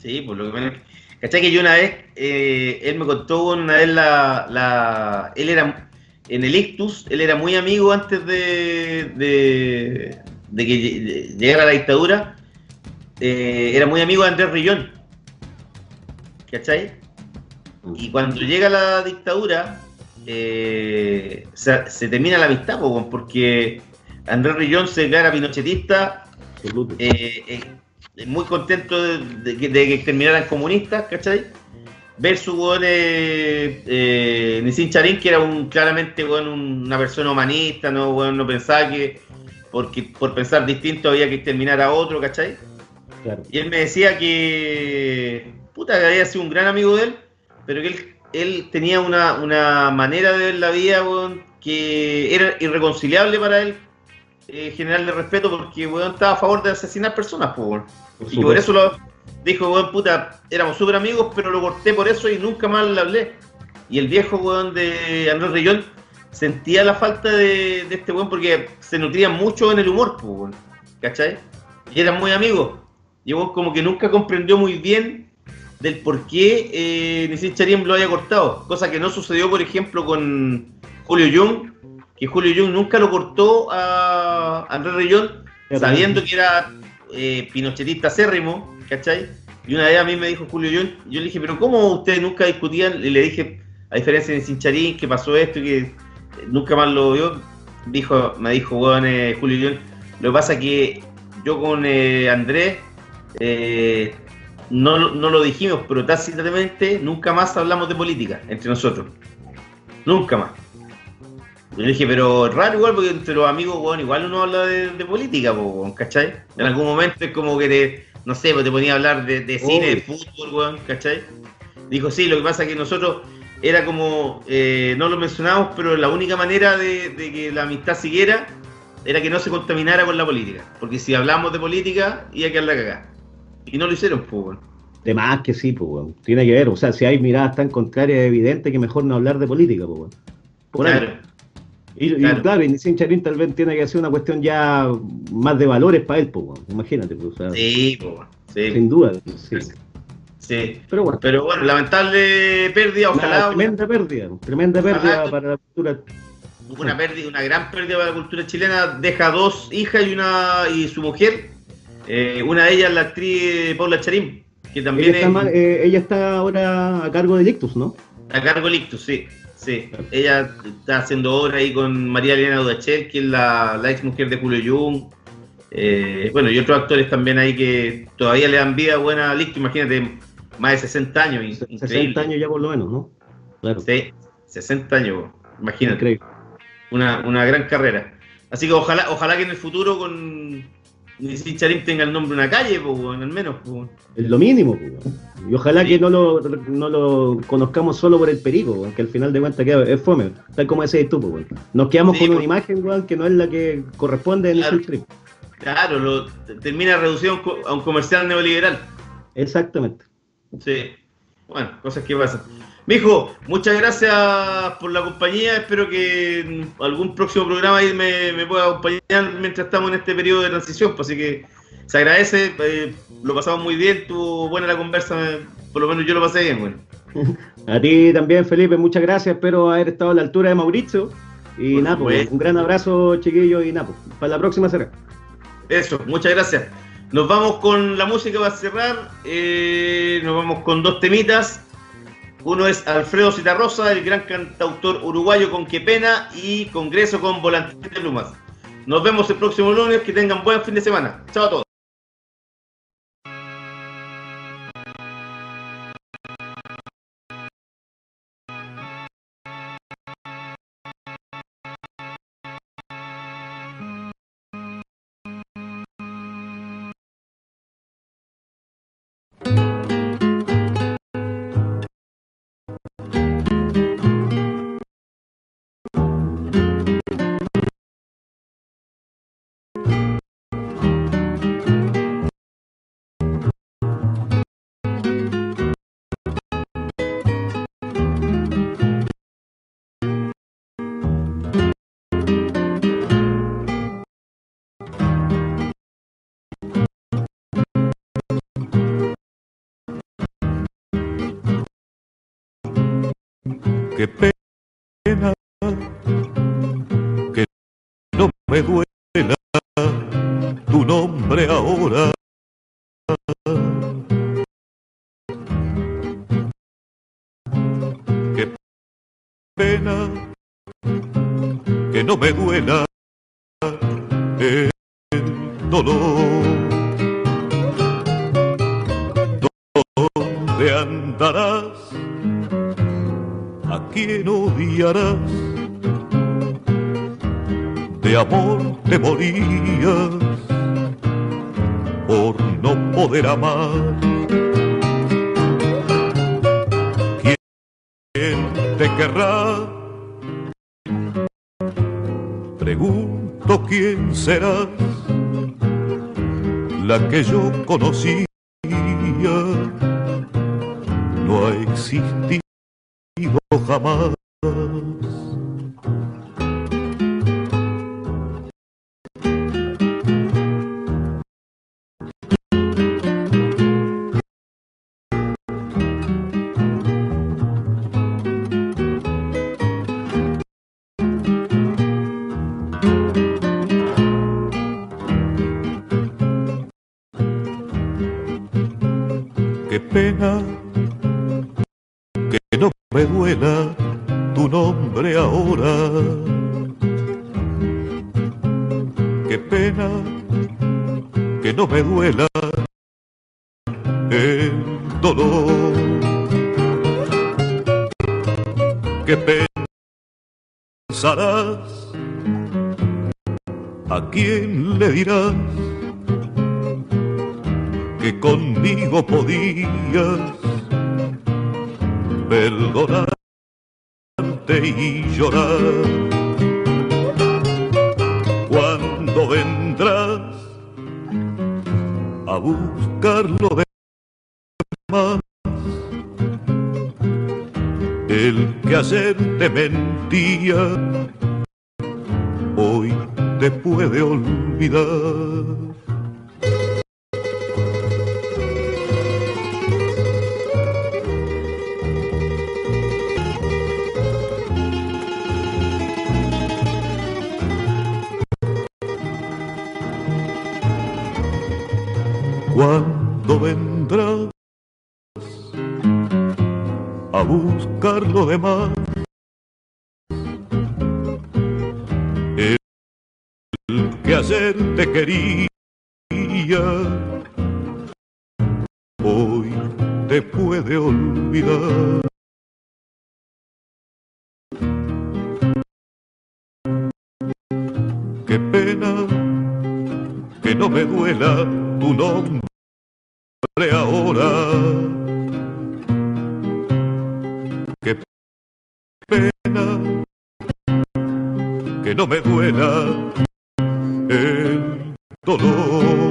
S2: Sí, por lo que menos. ¿Cachai? Que yo una vez, eh, él me contó una vez la, la. Él era. En el Ictus, él era muy amigo antes de. de, de que lle- llegara la dictadura. eh, era muy amigo de Andrés Rillón. ¿Cachai? Y cuando llega la dictadura, eh, se, se termina la amistad, po, porque Andrés Rillón se declara pinochetista. Eh, eh, muy contento de, de que- de que terminaran comunistas, ¿cachai? Versus weón, eh, Nissin Charín, que era un claramente weón, un- una persona humanista, no, weón, no pensaba que porque por pensar distinto había que exterminar a otro, ¿cachai?
S3: Claro.
S2: Y él me decía que puta que había sido un gran amigo de él, pero que él, él tenía una, una manera de ver la vida weón, que era irreconciliable para él eh, generarle respeto porque weón estaba a favor de asesinar personas, pues, weón.
S3: Por
S2: Y por eso lo dijo, weón, puta, éramos súper amigos, pero lo corté por eso y nunca más le hablé. Y el viejo, weón, de Andrés Rillón sentía la falta de, de este weón porque se nutría mucho en el humor, pues, weón. ¿Cachai? Y eran muy amigos. Y weón como que nunca comprendió muy bien del por qué eh, Nissin Charim lo haya cortado. Cosa que no sucedió, por ejemplo, con Julio Jung, que Julio Jung nunca lo cortó a Andrés
S3: Ya,
S2: sabiendo que era eh, pinochetista acérrimo, ¿cachai? Y una vez a mí me dijo Julio Jung, yo le dije, pero ¿cómo ustedes nunca discutían? Y le dije, a diferencia de Sincharín, que pasó esto y que eh, nunca más lo vio, dijo, me dijo, weón, eh, Julio Jung, lo que pasa es que yo con eh, Andrés eh, no, no lo dijimos, pero tácitamente nunca más hablamos de política entre nosotros. Nunca más. Yo le dije, pero raro igual, porque entre los amigos, weón, igual uno habla de, de política, po, ¿cachai? En algún momento es como que te, no sé, pues te ponía a hablar de, de cine, de fútbol, weón, ¿cachai? Dijo, sí, lo que pasa es que nosotros era como, eh, no lo mencionamos, pero la única manera de, de que la amistad siguiera era que no se contaminara con la política. Porque si hablamos de política, iba a quedar la cagada. Y no lo hicieron, pues, weón.
S3: De más que sí, pues, weón. Tiene que ver. O sea, si hay miradas tan contrarias, es evidente que mejor no hablar de política, pues, weón. Por.
S2: Claro.
S3: Y, y
S2: Claro.
S3: claro, y Nissin Charín tal vez tiene que ser una cuestión ya más de valores para él, pues, weón. Imagínate, pues, o sea,
S2: Sí, pues, weón. sí.
S3: sin duda, sí.
S2: Sí.
S3: Pero bueno,
S2: Pero bueno, lamentable pérdida,
S3: una
S2: ojalá.
S3: tremenda pérdida, tremenda pérdida para la cultura.
S2: una pérdida, una gran pérdida para la cultura chilena. Deja dos hijas y una y su mujer. Eh, una de ellas la actriz Paula Charín, que también
S3: Ella está,
S2: es
S3: mal- eh, ella está ahora a cargo de Lictus, ¿no?
S2: a cargo de Ictus, sí. Sí, ella está haciendo obra ahí con María Elena Dudachel, que es la, la ex mujer de Julio Jung. Eh, bueno, y otros actores también ahí que todavía le dan vida buena a Lictus, imagínate, más de 60 años. in-
S3: 60
S2: increíble.
S3: años ya por lo menos, ¿no? Claro.
S2: Sí, 60 años, imagínate.
S3: Increíble.
S2: una, una gran carrera. Así que ojalá, ojalá que en el futuro con Nissin Charim tenga el nombre de una calle, pues, al menos. pues.
S3: Es lo mínimo, pues. Y ojalá
S2: Sí.
S3: que no lo, no lo conozcamos solo por el perico, weón, que al final de cuentas queda, es fome, tal como decías tú, pues. Nos quedamos
S2: Sí,
S3: con
S2: pues.
S3: una imagen, weón, que no es la que corresponde en
S2: Claro.
S3: el trip.
S2: Claro, lo, termina reducido a un comercial neoliberal.
S3: Exactamente.
S2: Sí. Bueno, cosas que pasan. Mijo, muchas gracias por la compañía. Espero que en algún próximo programa ahí me, me pueda acompañar mientras estamos en este periodo de transición. Pues, así que se agradece. eh, lo pasamos muy bien. Estuvo buena la conversa. eh, Por lo menos yo lo pasé bien, bueno.
S3: A ti también, Felipe, muchas gracias. Espero haber estado a la altura de Mauricio. Y nada, pues, un gran abrazo, chiquillos. Y nada, pues, para la próxima será.
S2: Eso, muchas gracias. Nos vamos con la música para cerrar. Eh, nos vamos con dos temitas. Uno es Alfredo Citarrosa, el gran cantautor uruguayo con Qué Pena y Congreso con Volantín de Plumas. Nos vemos el próximo lunes. Que tengan buen fin de semana. Chao a todos.
S10: Qué pena que no me duela tu nombre ahora. Qué pena que no me duela el dolor. ¿Dónde andarás? ¿A quién odiarás? De amor te morías por no poder amar. ¿Quién te querrá? Pregunto quién serás, la que yo conocía no ha existido jamás. Que no me duela tu nombre ahora. Qué pena que no me duela el dolor.